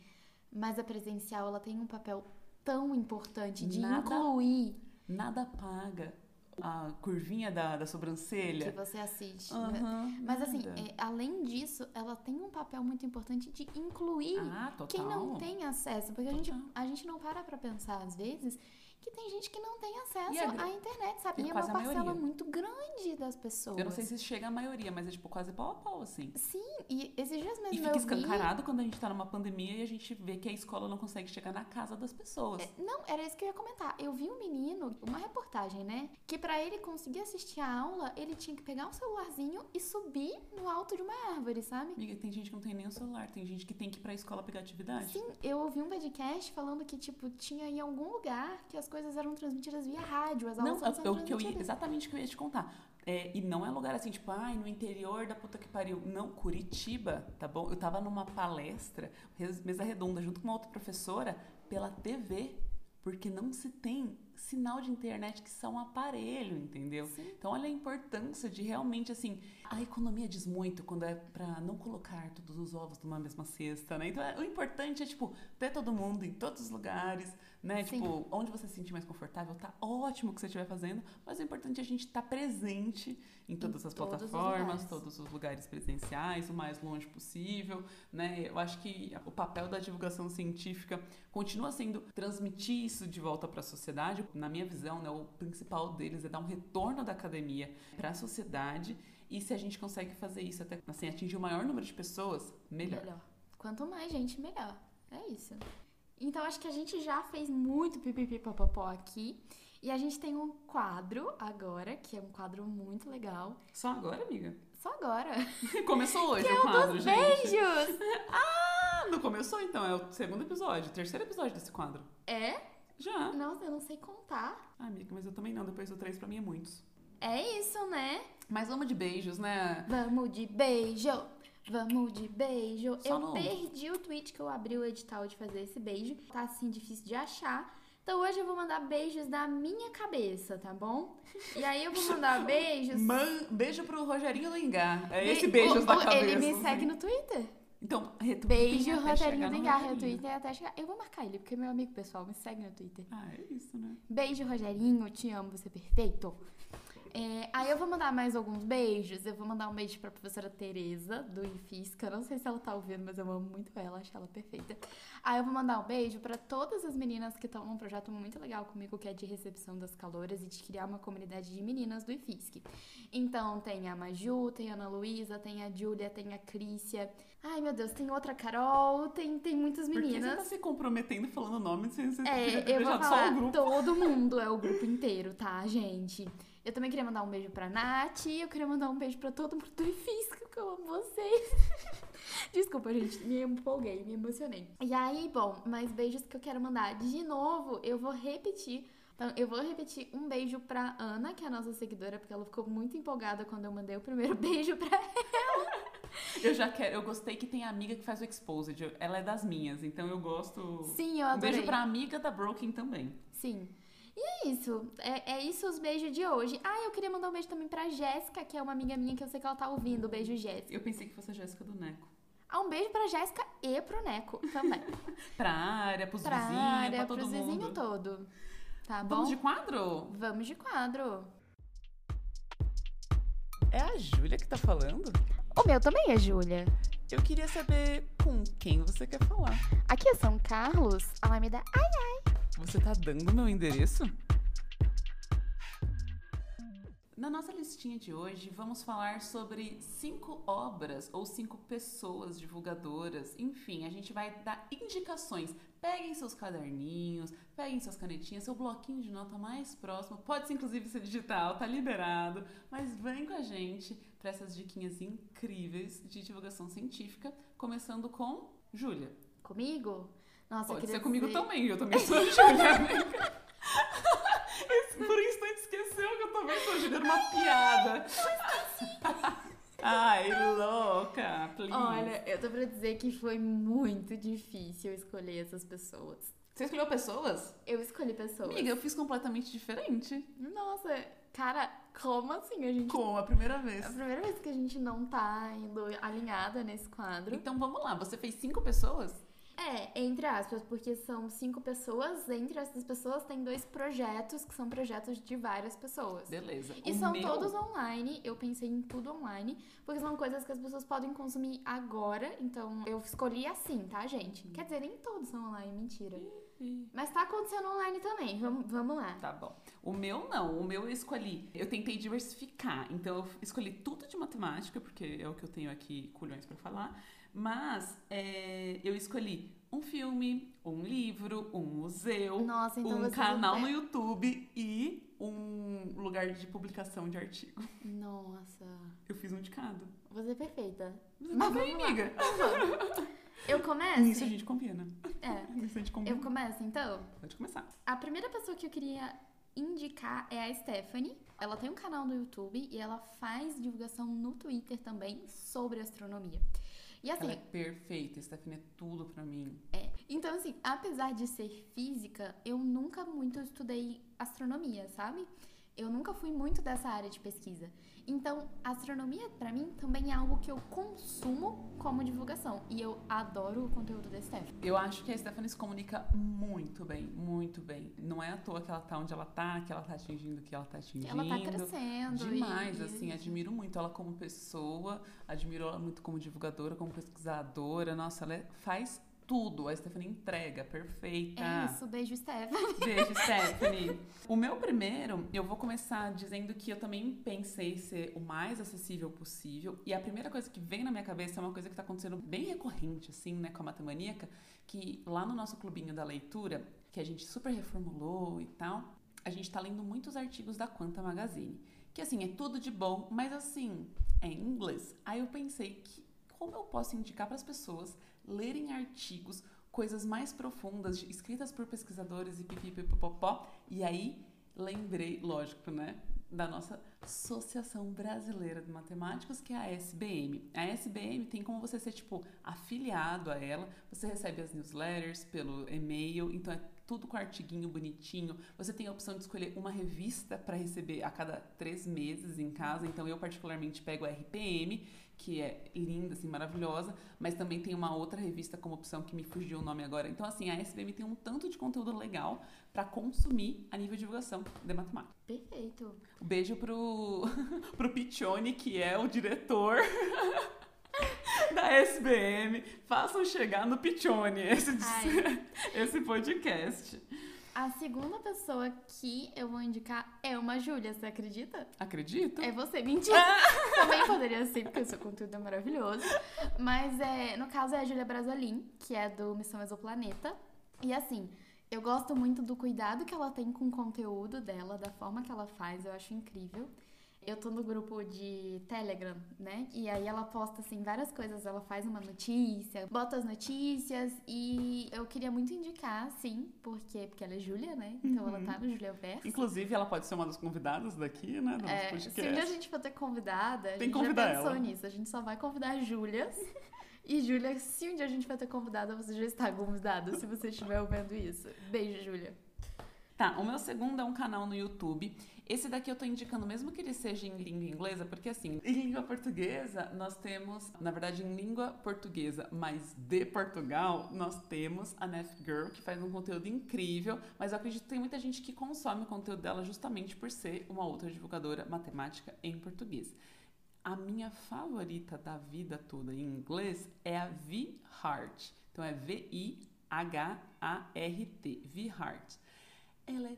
[SPEAKER 3] Mas a presencial, ela tem um papel tão importante de
[SPEAKER 1] Nada
[SPEAKER 3] incluir
[SPEAKER 1] Nada paga a curvinha da, da
[SPEAKER 3] que
[SPEAKER 1] sobrancelha.
[SPEAKER 3] você assiste.
[SPEAKER 1] Aham,
[SPEAKER 3] Mas assim, é, além disso, ela tem um papel muito importante de incluir
[SPEAKER 1] Ah,
[SPEAKER 3] quem não tem acesso. Porque a gente, a gente não para pra pensar, às vezes, que tem gente que não tem acesso à internet, sabe? E é uma parcela muito grande das pessoas.
[SPEAKER 1] Eu não sei se chega a maioria, mas é tipo quase pau a pau, assim.
[SPEAKER 3] Sim, e esses dias mesmo
[SPEAKER 1] E fica
[SPEAKER 3] vi...
[SPEAKER 1] escancarado quando a gente tá numa pandemia e a gente vê que a escola não consegue chegar na casa das pessoas.
[SPEAKER 3] É, Não, era isso que eu ia comentar. Eu vi um menino, uma reportagem, né? Que pra ele conseguir assistir a aula, ele tinha que pegar um celularzinho e subir no alto de uma árvore, sabe?
[SPEAKER 1] Amiga, tem gente que não tem nem o celular, tem gente que tem que ir pra escola pegar atividade.
[SPEAKER 3] Sim, eu ouvi um podcast falando que, tipo, tinha em algum lugar que as coisas eram transmitidas via rádio, as aulas
[SPEAKER 1] Não, é
[SPEAKER 3] sendo
[SPEAKER 1] o que eu ia, exatamente o que eu ia te contar. É, e não é lugar assim, tipo, ai, no interior da puta que pariu. Não, Curitiba, tá bom? Eu tava numa palestra, mesa redonda, junto com uma outra professora, pela TV, porque não se tem sinal de internet que são um aparelho, entendeu?
[SPEAKER 3] Sim.
[SPEAKER 1] Então, olha a importância de realmente, assim, a economia diz muito quando é pra não colocar todos os ovos numa mesma cesta, né? Então, é- o importante é, tipo, ter todo mundo em todos os lugares, né?
[SPEAKER 3] Sim.
[SPEAKER 1] Tipo, onde você se sentir mais confortável, tá ótimo o que você estiver fazendo, mas o importante é a gente estar presente em todas as
[SPEAKER 3] todos os
[SPEAKER 1] plataformas,
[SPEAKER 3] lugares.
[SPEAKER 1] todos os lugares presenciais, o mais longe possível, né? Eu acho que o papel da divulgação científica continua sendo transmitir isso de volta para a sociedade. Na minha visão, né, o principal deles é dar um retorno da academia para a sociedade. E se a gente consegue fazer isso até assim, atingir o maior número de pessoas, melhor.
[SPEAKER 3] Melhor. Quanto mais gente, melhor. É isso. Então, acho que a gente já fez muito pipipipopopó aqui. E a gente tem um quadro agora, que é um quadro muito legal.
[SPEAKER 1] Só agora, amiga?
[SPEAKER 3] Só agora.
[SPEAKER 1] Começou hoje o quadro, gente.
[SPEAKER 3] Beijos!
[SPEAKER 1] Ah, não começou então, é o segundo episódio, o terceiro episódio desse quadro.
[SPEAKER 3] É?
[SPEAKER 1] Já.
[SPEAKER 3] Nossa, eu não sei contar.
[SPEAKER 1] Ah, amiga, mas eu também não, depois do três pra mim é muitos.
[SPEAKER 3] É isso, né?
[SPEAKER 1] Mas vamos de beijos, né?
[SPEAKER 3] Vamos de beijo! Vamos de beijo!
[SPEAKER 1] Só
[SPEAKER 3] eu
[SPEAKER 1] no-
[SPEAKER 3] perdi o tweet que eu abri o edital de fazer esse beijo. Tá assim difícil de achar. Então hoje eu vou mandar beijos da minha cabeça, tá bom? E aí eu vou mandar beijos.
[SPEAKER 1] Man, beijo pro Rogerinho Lengar. É esse beijos
[SPEAKER 3] o-
[SPEAKER 1] da
[SPEAKER 3] o-
[SPEAKER 1] cabeça.
[SPEAKER 3] Ele me segue no Twitter.
[SPEAKER 1] Então, retuitem
[SPEAKER 3] Beijo, Rogerinho
[SPEAKER 1] Rogerinho.
[SPEAKER 3] Twitter até chegar. Eu vou marcar ele, porque meu amigo pessoal, me segue no Twitter.
[SPEAKER 1] Ah, é isso, né?
[SPEAKER 3] Beijo, Rogerinho, te amo, você é perfeito. É, aí eu vou mandar mais alguns beijos. Eu vou mandar um beijo pra professora Tereza, do Infisca. Eu Não sei se ela tá ouvindo, mas eu amo muito ela, acho ela perfeita. Aí eu vou mandar um beijo pra todas as meninas que estão num projeto muito legal comigo, que é de recepção das caloras e de criar uma comunidade de meninas do IFISC. Então tem a Maju, tem a Ana Luísa, tem a Júlia, tem a Crícia. Ai, meu Deus, tem outra Carol, tem, tem muitas
[SPEAKER 1] Por que você
[SPEAKER 3] meninas.
[SPEAKER 1] tá se comprometendo falando nome sem você
[SPEAKER 3] É, eu vou falar, todo mundo é o grupo inteiro, tá, gente? Eu também queria mandar um beijo pra Nath, eu queria mandar um beijo pra todo mundo do IFISC, que eu amo vocês. Desculpa, gente, me empolguei, me emocionei. E aí, bom, mais beijos que eu quero mandar. De novo, eu vou repetir Então, eu vou repetir um beijo pra Ana, que é a nossa seguidora, porque ela ficou muito empolgada quando eu mandei o primeiro beijo pra ela.
[SPEAKER 1] Eu já quero, eu gostei que tem amiga que faz o exposed. Ela é das minhas, então eu gosto.
[SPEAKER 3] Sim, eu
[SPEAKER 1] Um
[SPEAKER 3] adorei.
[SPEAKER 1] beijo pra amiga da Broken também.
[SPEAKER 3] Sim. E é isso. É, é isso os beijos de hoje. Ah, eu queria mandar um beijo também pra Jéssica, que é uma amiga minha que eu sei que ela tá ouvindo. Beijo, Jéssica.
[SPEAKER 1] Eu pensei que fosse a Jéssica do Neco.
[SPEAKER 3] Ah, um beijo pra Jéssica e pro Neco também.
[SPEAKER 1] Pra área, pros
[SPEAKER 3] pra
[SPEAKER 1] vizinhos,
[SPEAKER 3] área,
[SPEAKER 1] pra todo
[SPEAKER 3] pros
[SPEAKER 1] mundo.
[SPEAKER 3] vizinhos todo. Tá bom?
[SPEAKER 1] Vamos de quadro?
[SPEAKER 3] Vamos de quadro.
[SPEAKER 1] É a Júlia que tá falando?
[SPEAKER 3] O meu também é Júlia.
[SPEAKER 1] Eu queria saber com quem você quer falar.
[SPEAKER 3] Aqui é São Carlos, Alameda. Ai,
[SPEAKER 1] Você tá dando meu endereço? Na nossa listinha de hoje, vamos falar sobre cinco obras ou cinco pessoas divulgadoras. Enfim, a gente vai dar indicações. Peguem seus caderninhos, peguem suas canetinhas, seu bloquinho de nota mais próximo. Pode ser inclusive ser digital, tá liberado. Mas vem com a gente para essas diquinhas incríveis de divulgação científica, começando com Júlia.
[SPEAKER 3] comigo? Nossa,
[SPEAKER 1] Pode
[SPEAKER 3] queria
[SPEAKER 1] ser comigo
[SPEAKER 3] dizer-
[SPEAKER 1] também, eu também sou Júlia. Por um instante esqueceu que eu também sou Júlia, uma piada. Ai, louca, please.
[SPEAKER 3] Olha, eu tô pra dizer que foi muito difícil escolher essas pessoas.
[SPEAKER 1] Você escolheu pessoas?
[SPEAKER 3] Eu escolhi pessoas.
[SPEAKER 1] Amiga, eu fiz completamente diferente.
[SPEAKER 3] Nossa, cara, como assim a gente.
[SPEAKER 1] Com a primeira
[SPEAKER 3] É
[SPEAKER 1] vez.
[SPEAKER 3] a primeira vez que a gente não tá indo alinhada nesse quadro.
[SPEAKER 1] Então vamos lá, você fez cinco pessoas?
[SPEAKER 3] É, entre aspas, porque são cinco pessoas. Entre essas pessoas tem dois projetos que são projetos de várias pessoas.
[SPEAKER 1] Beleza.
[SPEAKER 3] E
[SPEAKER 1] O
[SPEAKER 3] são
[SPEAKER 1] meu-
[SPEAKER 3] todos online, eu pensei em tudo online, porque são coisas que as pessoas podem consumir agora, então eu escolhi assim, tá, gente? Quer dizer, nem todos são online, mentira. Mas tá acontecendo online também, vamos, vamos lá.
[SPEAKER 1] Tá bom. O meu não, o meu eu escolhi. Eu tentei diversificar. Então eu escolhi tudo de matemática, porque é o que eu tenho aqui culhões pra falar. Mas é, eu escolhi um filme, um livro, um museu,
[SPEAKER 3] Nossa, então
[SPEAKER 1] um canal no YouTube e um lugar de publicação de artigo.
[SPEAKER 3] Nossa,
[SPEAKER 1] Eu fiz um de cada.
[SPEAKER 3] você é perfeita.
[SPEAKER 1] Você
[SPEAKER 3] Mas
[SPEAKER 1] tá
[SPEAKER 3] lá.
[SPEAKER 1] amiga?
[SPEAKER 3] Eu começo?
[SPEAKER 1] Nisso a gente combina.
[SPEAKER 3] É,
[SPEAKER 1] Nisso a gente combina.
[SPEAKER 3] eu começo então?
[SPEAKER 1] Pode começar.
[SPEAKER 3] A primeira pessoa que eu queria indicar é a Stephanie. Ela tem um canal no YouTube e ela faz divulgação no Twitter também sobre astronomia. E assim,
[SPEAKER 1] Ela é perfeita. Stephanie é tudo pra mim.
[SPEAKER 3] É. Então, assim, apesar de ser física, eu nunca muito estudei astronomia, sabe? Eu nunca fui muito dessa área de pesquisa. Então, astronomia, pra mim, também é algo que eu consumo como divulgação. E eu adoro o conteúdo da Steph.
[SPEAKER 1] Eu acho que a Stephanie se comunica muito bem, muito bem. Não é à toa que ela tá onde ela tá, que ela tá atingindo o que ela tá atingindo.
[SPEAKER 3] Ela tá crescendo.
[SPEAKER 1] Demais,
[SPEAKER 3] e-
[SPEAKER 1] assim, admiro muito ela como pessoa, admiro ela muito como divulgadora, como pesquisadora. Nossa, ela é- faz tudo. A Stephanie entrega, perfeita.
[SPEAKER 3] É isso, beijo, Steph.
[SPEAKER 1] Beijo, Stephanie. O meu primeiro, eu vou começar dizendo que eu também pensei ser o mais acessível possível. E a primeira coisa que vem na minha cabeça é uma coisa que tá acontecendo bem recorrente, assim, né, com a Matemaníaca, que lá no nosso clubinho da leitura, que a gente super reformulou e tal, a gente tá lendo muitos artigos da Quanta Magazine. Que, assim, é tudo de bom, mas, assim, é em inglês. Aí eu pensei que como eu posso indicar para as pessoas lerem artigos, coisas mais profundas, escritas por pesquisadores e pipipipopopó. E aí lembrei, lógico, né, da nossa Associação Brasileira de Matemáticos, que é a SBM. A SBM tem como você ser, tipo, afiliado a ela, você recebe as newsletters pelo e-mail, então é tudo com artiguinho bonitinho. Você tem a opção de escolher uma revista para receber a cada três meses em casa, então eu particularmente pego a RPM, que é linda, assim, maravilhosa, mas também tem uma outra revista como opção que me fugiu o nome agora. Então, assim, a SBM tem um tanto de conteúdo legal para consumir a nível de divulgação de matemática.
[SPEAKER 3] Perfeito.
[SPEAKER 1] Um beijo pro, pro Piccione, que é o diretor da SBM. Façam chegar no Piccione esse, esse podcast.
[SPEAKER 3] A segunda pessoa que eu vou indicar é uma Júlia, você acredita?
[SPEAKER 1] Acredita?
[SPEAKER 3] É você, mentira. Também poderia ser, porque o seu conteúdo é maravilhoso. Mas é, no caso é a Júlia Brasolim, que é do Missão Exoplaneta. E assim, eu gosto muito do cuidado que ela tem com o conteúdo dela, da forma que ela faz, eu acho incrível. Eu tô no grupo de Telegram, né? E aí ela posta, assim, várias coisas. Ela faz uma notícia, bota as notícias e eu queria muito indicar, sim, porque, porque ela é Júlia, né? Então ela tá no Julia Verso.
[SPEAKER 1] Inclusive, ela pode ser uma das convidadas daqui, né? Do nosso
[SPEAKER 3] É,
[SPEAKER 1] podcast.
[SPEAKER 3] se um dia a gente for ter convidada, a
[SPEAKER 1] Tem
[SPEAKER 3] gente já pensou
[SPEAKER 1] ela.
[SPEAKER 3] nisso. A gente só vai convidar a Júlia. E Júlia, se um dia a gente for ter convidada, você já está convidada, se você estiver ouvindo isso. Beijo, Júlia.
[SPEAKER 1] Tá, o meu segundo é um canal no YouTube. Esse daqui eu tô indicando, mesmo que ele seja em língua inglesa, porque assim, em língua portuguesa, nós temos, na verdade, em língua portuguesa, mas de Portugal, nós temos a Nef Girl, que faz um conteúdo incrível, mas eu acredito que tem muita gente que consome o conteúdo dela justamente por ser uma outra divulgadora matemática em português. A minha favorita da vida toda em inglês é a V Heart. Então é V-I-H-A-R-T. V Heart. Ela é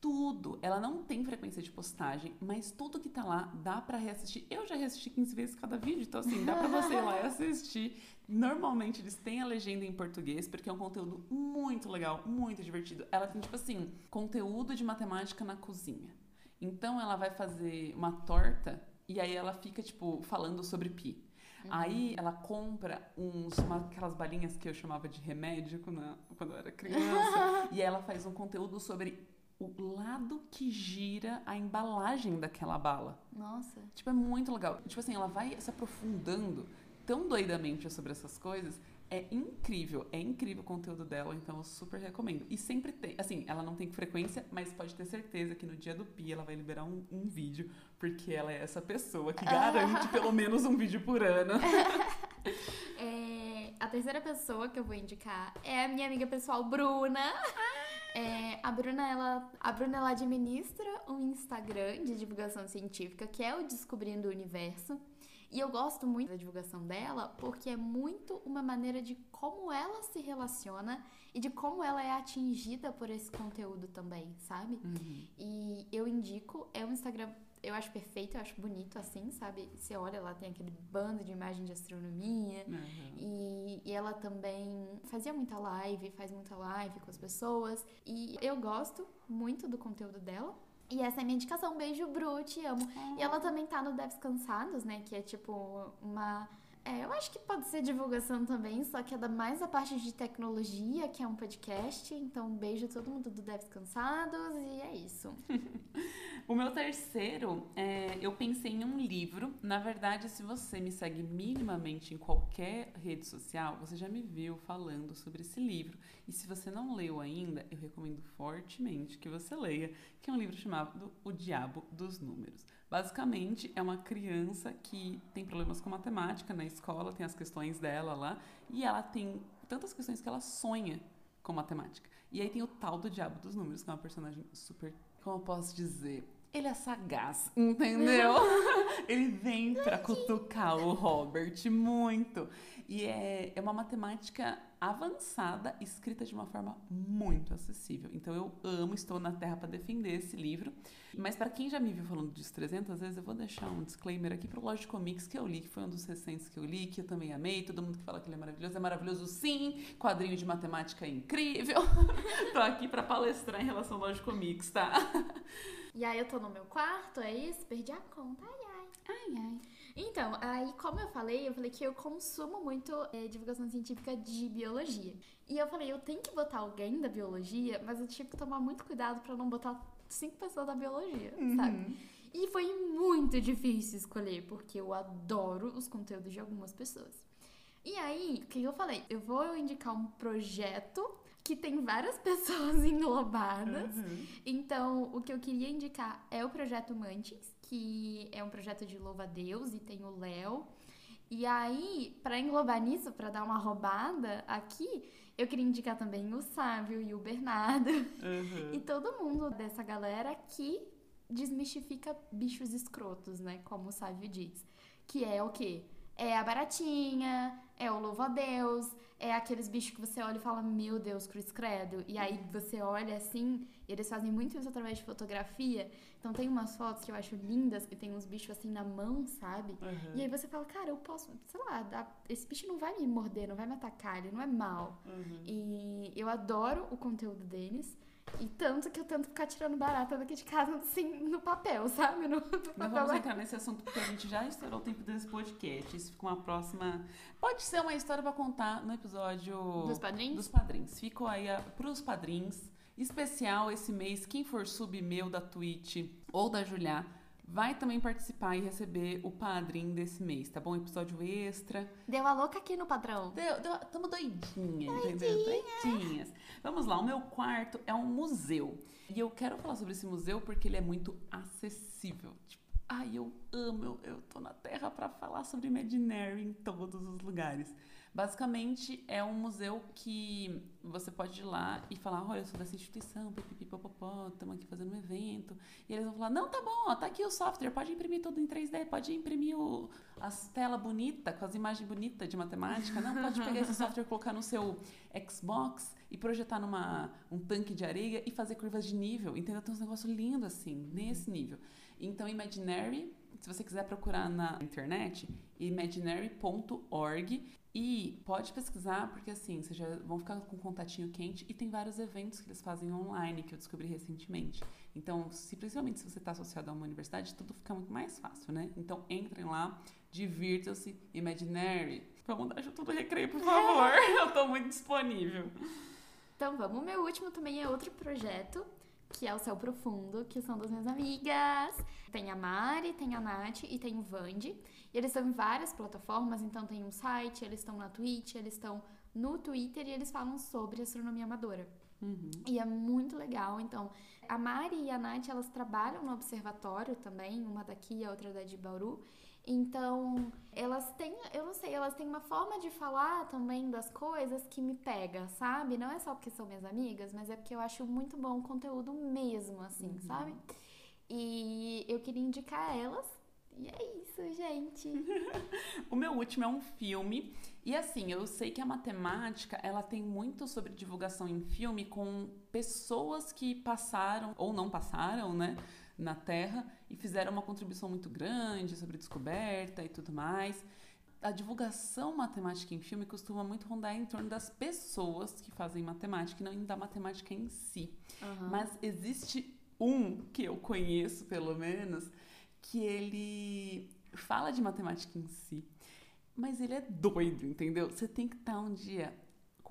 [SPEAKER 1] tudo. Ela não tem frequência de postagem, mas tudo que tá lá dá pra reassistir. Eu já reassisti 15 vezes cada vídeo, então assim, dá pra você ir lá e assistir. Normalmente eles têm a legenda em português, porque é um conteúdo muito legal, muito divertido. Ela tem, tipo assim, conteúdo de matemática na cozinha. Então ela vai fazer uma torta e aí ela fica, tipo, falando sobre pi. Aí ela compra uns, uma- aquelas balinhas que eu chamava de remédio quando, quando eu era criança. e ela faz um conteúdo sobre o lado que gira a embalagem daquela bala.
[SPEAKER 3] Nossa.
[SPEAKER 1] Tipo, é muito legal. Tipo assim, ela vai se aprofundando tão doidamente sobre essas coisas. É incrível, é incrível o conteúdo dela, então eu super recomendo. E sempre tem, assim, ela não tem frequência, mas pode ter certeza que no dia do Pi ela vai liberar um, um vídeo, porque ela é essa pessoa que garante pelo menos um vídeo por ano.
[SPEAKER 3] É, a terceira pessoa que eu vou indicar é a minha amiga pessoal Bruna. É, a Bruna, ela, a Bruna, ela administra um Instagram de divulgação científica que é o Descobrindo o Universo. E eu gosto muito da divulgação dela porque é muito uma maneira de como ela se relaciona e de como ela é atingida por esse conteúdo também, sabe? E eu indico, é um Instagram, eu acho perfeito, eu acho bonito assim, sabe? Você olha lá, tem aquele bando de imagem de astronomia.
[SPEAKER 1] Uhum.
[SPEAKER 3] E, e ela também fazia muita live, faz muita live com as pessoas. E eu gosto muito do conteúdo dela. E essa é a minha indicação. Beijo, Bru, te amo. E ela também tá no Devs Cansados, né? Que é tipo uma. É, eu acho que pode ser divulgação também, só que é da mais a parte de tecnologia, que é um podcast. Então, beijo a todo mundo do Devs Cansados e é isso.
[SPEAKER 1] O meu terceiro, é, eu pensei em um livro. Na verdade, se você me segue minimamente em qualquer rede social, você já me viu falando sobre esse livro. E se você não leu ainda, eu recomendo fortemente que você leia, que é um livro chamado O Diabo dos Números. Basicamente, é uma criança que tem problemas com matemática na escola, tem as questões dela lá, e ela tem tantas questões que ela sonha com matemática. E aí tem o tal do Diabo dos Números, que é uma personagem super. Como eu posso dizer? Ele é sagaz, entendeu? Ele vem pra cutucar o Robert muito. E é, é uma matemática avançada, escrita de uma forma muito acessível. Então eu amo, estou na Terra para defender esse livro. Mas para quem já me viu falando disso 300 vezes, eu vou deixar um disclaimer aqui pro Lógico Comics que eu li, que foi um dos recentes que eu li, que eu também amei. Todo mundo que fala que ele é maravilhoso, é maravilhoso sim. Quadrinho de matemática é incrível. Tô aqui para palestrar em relação ao Lógico Comics, tá?
[SPEAKER 3] E aí eu tô no meu quarto, é isso? Perdi a conta, ai ai.
[SPEAKER 1] Ai.
[SPEAKER 3] Então, aí como eu falei, eu falei que eu consumo muito é, divulgação científica de biologia. E eu falei, eu tenho que botar alguém da biologia, mas eu tive que tomar muito cuidado pra não botar cinco pessoas da biologia, sabe? E foi muito difícil escolher, porque eu adoro os conteúdos de algumas pessoas. E aí, o que eu falei? Eu vou indicar um projeto que tem várias pessoas englobadas. Então, o que eu queria indicar é o projeto Mantis, que é um projeto de louva a Deus e tem o Léo. E aí, pra englobar nisso, pra dar uma roubada aqui, eu queria indicar também o Sávio e o Bernardo
[SPEAKER 1] Uhum.
[SPEAKER 3] e todo mundo dessa galera que desmistifica bichos escrotos, né? Como o Sávio diz. Que é o quê? É a baratinha, é o louvo a Deus, é aqueles bichos que você olha e fala, meu Deus, cruz credo. E aí você olha assim, e eles fazem muito isso através de fotografia. Então tem umas fotos que eu acho lindas, que tem uns bichos assim na mão, sabe?
[SPEAKER 1] Uhum.
[SPEAKER 3] E aí você fala, cara, eu posso, sei lá, esse bicho não vai me morder, não vai me atacar, ele não é mal.
[SPEAKER 1] Uhum.
[SPEAKER 3] E eu adoro o conteúdo deles. E tanto que eu tento ficar tirando barata daqui de casa, assim, no papel, sabe? No, no
[SPEAKER 1] Não
[SPEAKER 3] papel.
[SPEAKER 1] vamos entrar nesse assunto porque a gente já estourou o tempo desse podcast. Isso fica uma próxima. Pode ser uma história pra contar no episódio
[SPEAKER 3] Dos padrinhos?
[SPEAKER 1] dos padrinhos. Ficou aí a, pros padrinhos. Especial esse mês. Quem for sub meu da Twitch ou da Julia vai também participar e receber o padrinho desse mês, tá bom? Episódio extra.
[SPEAKER 3] Deu a louca aqui no padrão.
[SPEAKER 1] Deu, deu, tamo doidinha, entendeu? Doidinhas. Vamos lá, o meu quarto é um museu. E eu quero falar sobre esse museu porque ele é muito acessível. Tipo, ai, eu amo, eu, eu tô na terra pra falar sobre Imaginary em todos os lugares. Basicamente, é um museu que você pode ir lá e falar, olha, eu sou dessa instituição, pipipipopopó, estamos aqui fazendo um evento. E eles vão falar, não, tá bom, ó, tá aqui o software, pode imprimir tudo em 3D, pode imprimir o, as telas bonitas, com as imagens bonitas de matemática. Não, pode pegar esse software, colocar no seu Xbox e projetar numa um tanque de areia e fazer curvas de nível. Entendeu? Tem uns negócios lindos assim, nesse nível. Então, Imaginary, se você quiser procurar na internet, imaginary.org e pode pesquisar, porque assim, vocês já vão ficar com um contatinho quente e tem vários eventos que eles fazem online que eu descobri recentemente. Então, se, principalmente se você está associado a uma universidade, tudo fica muito mais fácil, né? Então, entrem lá, divirtam-se, Imaginary. Vamos dar junto do recreio, por favor. eu tô muito disponível.
[SPEAKER 3] Então vamos, o meu último também é outro projeto, que é o Céu Profundo, que são das minhas amigas. Tem a Mari, tem a Nath e tem o Vandi. E eles estão em várias plataformas, então tem um site, eles estão na Twitch, eles estão no Twitter e eles falam sobre astronomia amadora.
[SPEAKER 1] Uhum.
[SPEAKER 3] E é muito legal. Então, a Mari e a Nath, elas trabalham no observatório também, uma daqui e a outra da de Bauru. Então, elas têm, eu não sei, elas têm uma forma de falar também das coisas que me pega, sabe? Não é só porque são minhas amigas, mas é porque eu acho muito bom o conteúdo mesmo, assim, sabe? E eu queria indicar elas. E é isso, gente.
[SPEAKER 1] O meu último é um filme. E assim, eu sei que a matemática, ela tem muito sobre divulgação em filme com pessoas que passaram ou não passaram, né, na Terra e fizeram uma contribuição muito grande sobre descoberta e tudo mais. A divulgação matemática em filme costuma muito rondar em torno das pessoas que fazem matemática e não da matemática em si. Mas existe um que eu conheço, pelo menos, que ele fala de matemática em si, mas ele é doido, entendeu? Você tem que estar um dia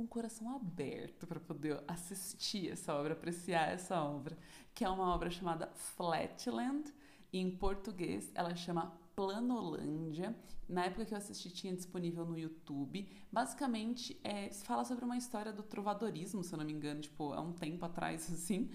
[SPEAKER 1] com o coração aberto para poder assistir essa obra, apreciar essa obra, que é uma obra chamada Flatland. e Em português, ela chama Planolândia. Na época que eu assisti, tinha disponível no YouTube. Basicamente, é, fala sobre uma história do trovadorismo, se eu não me engano, tipo, há um tempo atrás, assim.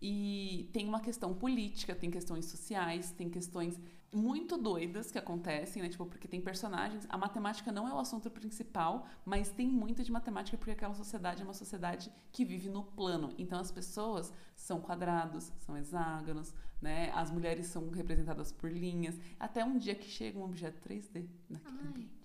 [SPEAKER 1] E tem uma questão política, tem questões sociais, tem questões muito doidas que acontecem, né? Tipo, porque tem personagens. A matemática não é o assunto principal, mas tem muito de matemática porque aquela sociedade é uma sociedade que vive no plano. Então as pessoas são quadrados, são hexágonos, né? As mulheres são representadas por linhas. Até um dia que chega um objeto 3D naquele ambiente.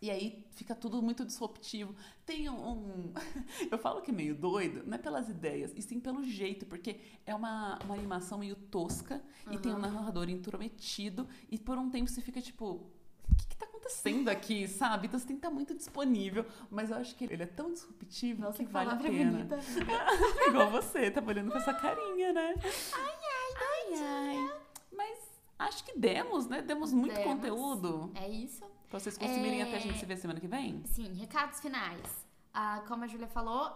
[SPEAKER 1] E aí fica tudo muito disruptivo. Tem um, um- Eu falo que é meio doido, não é pelas ideias, e sim pelo jeito, porque é uma, uma animação meio tosca e tem um narrador intrometido, e por um tempo você fica tipo. O que, que tá acontecendo aqui, sabe? Então você tem que estar muito disponível. Mas eu acho que ele é tão disruptivo
[SPEAKER 3] Nossa,
[SPEAKER 1] que
[SPEAKER 3] que
[SPEAKER 1] vale a pena.
[SPEAKER 3] bonita.
[SPEAKER 1] Igual você, tá olhando com essa carinha, né? Ai, ai, ai, ai. Mas acho que demos, né? Demos muito
[SPEAKER 3] Demos.
[SPEAKER 1] conteúdo.
[SPEAKER 3] É isso.
[SPEAKER 1] Pra vocês conseguirem
[SPEAKER 3] É.
[SPEAKER 1] até a gente se ver semana que vem?
[SPEAKER 3] Sim, recados finais. Ah, como a Júlia falou,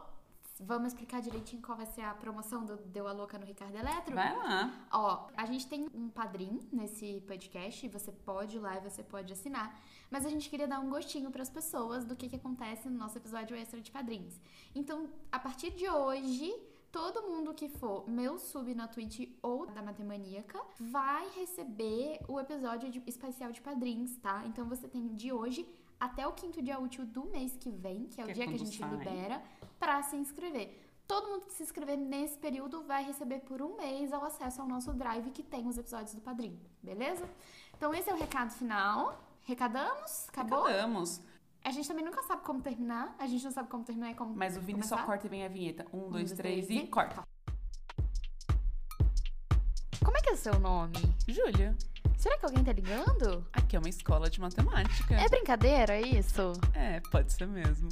[SPEAKER 3] vamos explicar direitinho qual vai ser a promoção do Deu a Louca no Ricardo Eletro.
[SPEAKER 1] Vai lá.
[SPEAKER 3] Ó, a gente tem um padrinho nesse podcast, você pode ir lá e você pode assinar, mas a gente queria dar um gostinho para as pessoas do que, que acontece no nosso episódio extra de padrinhos. Então, a partir de hoje, todo mundo que for meu sub na Twitch ou da Matemaníaca vai receber o episódio de- especial de padrinhos, tá? Então você tem de hoje até o quinto dia útil do mês que vem, que é o
[SPEAKER 1] Que é
[SPEAKER 3] dia que a gente
[SPEAKER 1] sai.
[SPEAKER 3] libera, pra se inscrever. Todo mundo que se inscrever nesse período vai receber por um mês o acesso ao nosso drive que tem os episódios do Padrinho, beleza? Então esse é o recado final. Recadamos? Acabou?
[SPEAKER 1] Acabamos.
[SPEAKER 3] A gente também nunca sabe como terminar. A gente não sabe como terminar e como
[SPEAKER 1] Mas o Vini só
[SPEAKER 3] começar.
[SPEAKER 1] corta e vem a vinheta. Um, dois,
[SPEAKER 3] dois,
[SPEAKER 1] três
[SPEAKER 3] três
[SPEAKER 1] e
[SPEAKER 3] e-
[SPEAKER 1] corta.
[SPEAKER 3] Como é que é o seu nome?
[SPEAKER 1] Júlia,
[SPEAKER 3] Será que alguém tá ligando?
[SPEAKER 1] aqui é uma escola de matemática.
[SPEAKER 3] É brincadeira isso?
[SPEAKER 1] É, pode ser mesmo.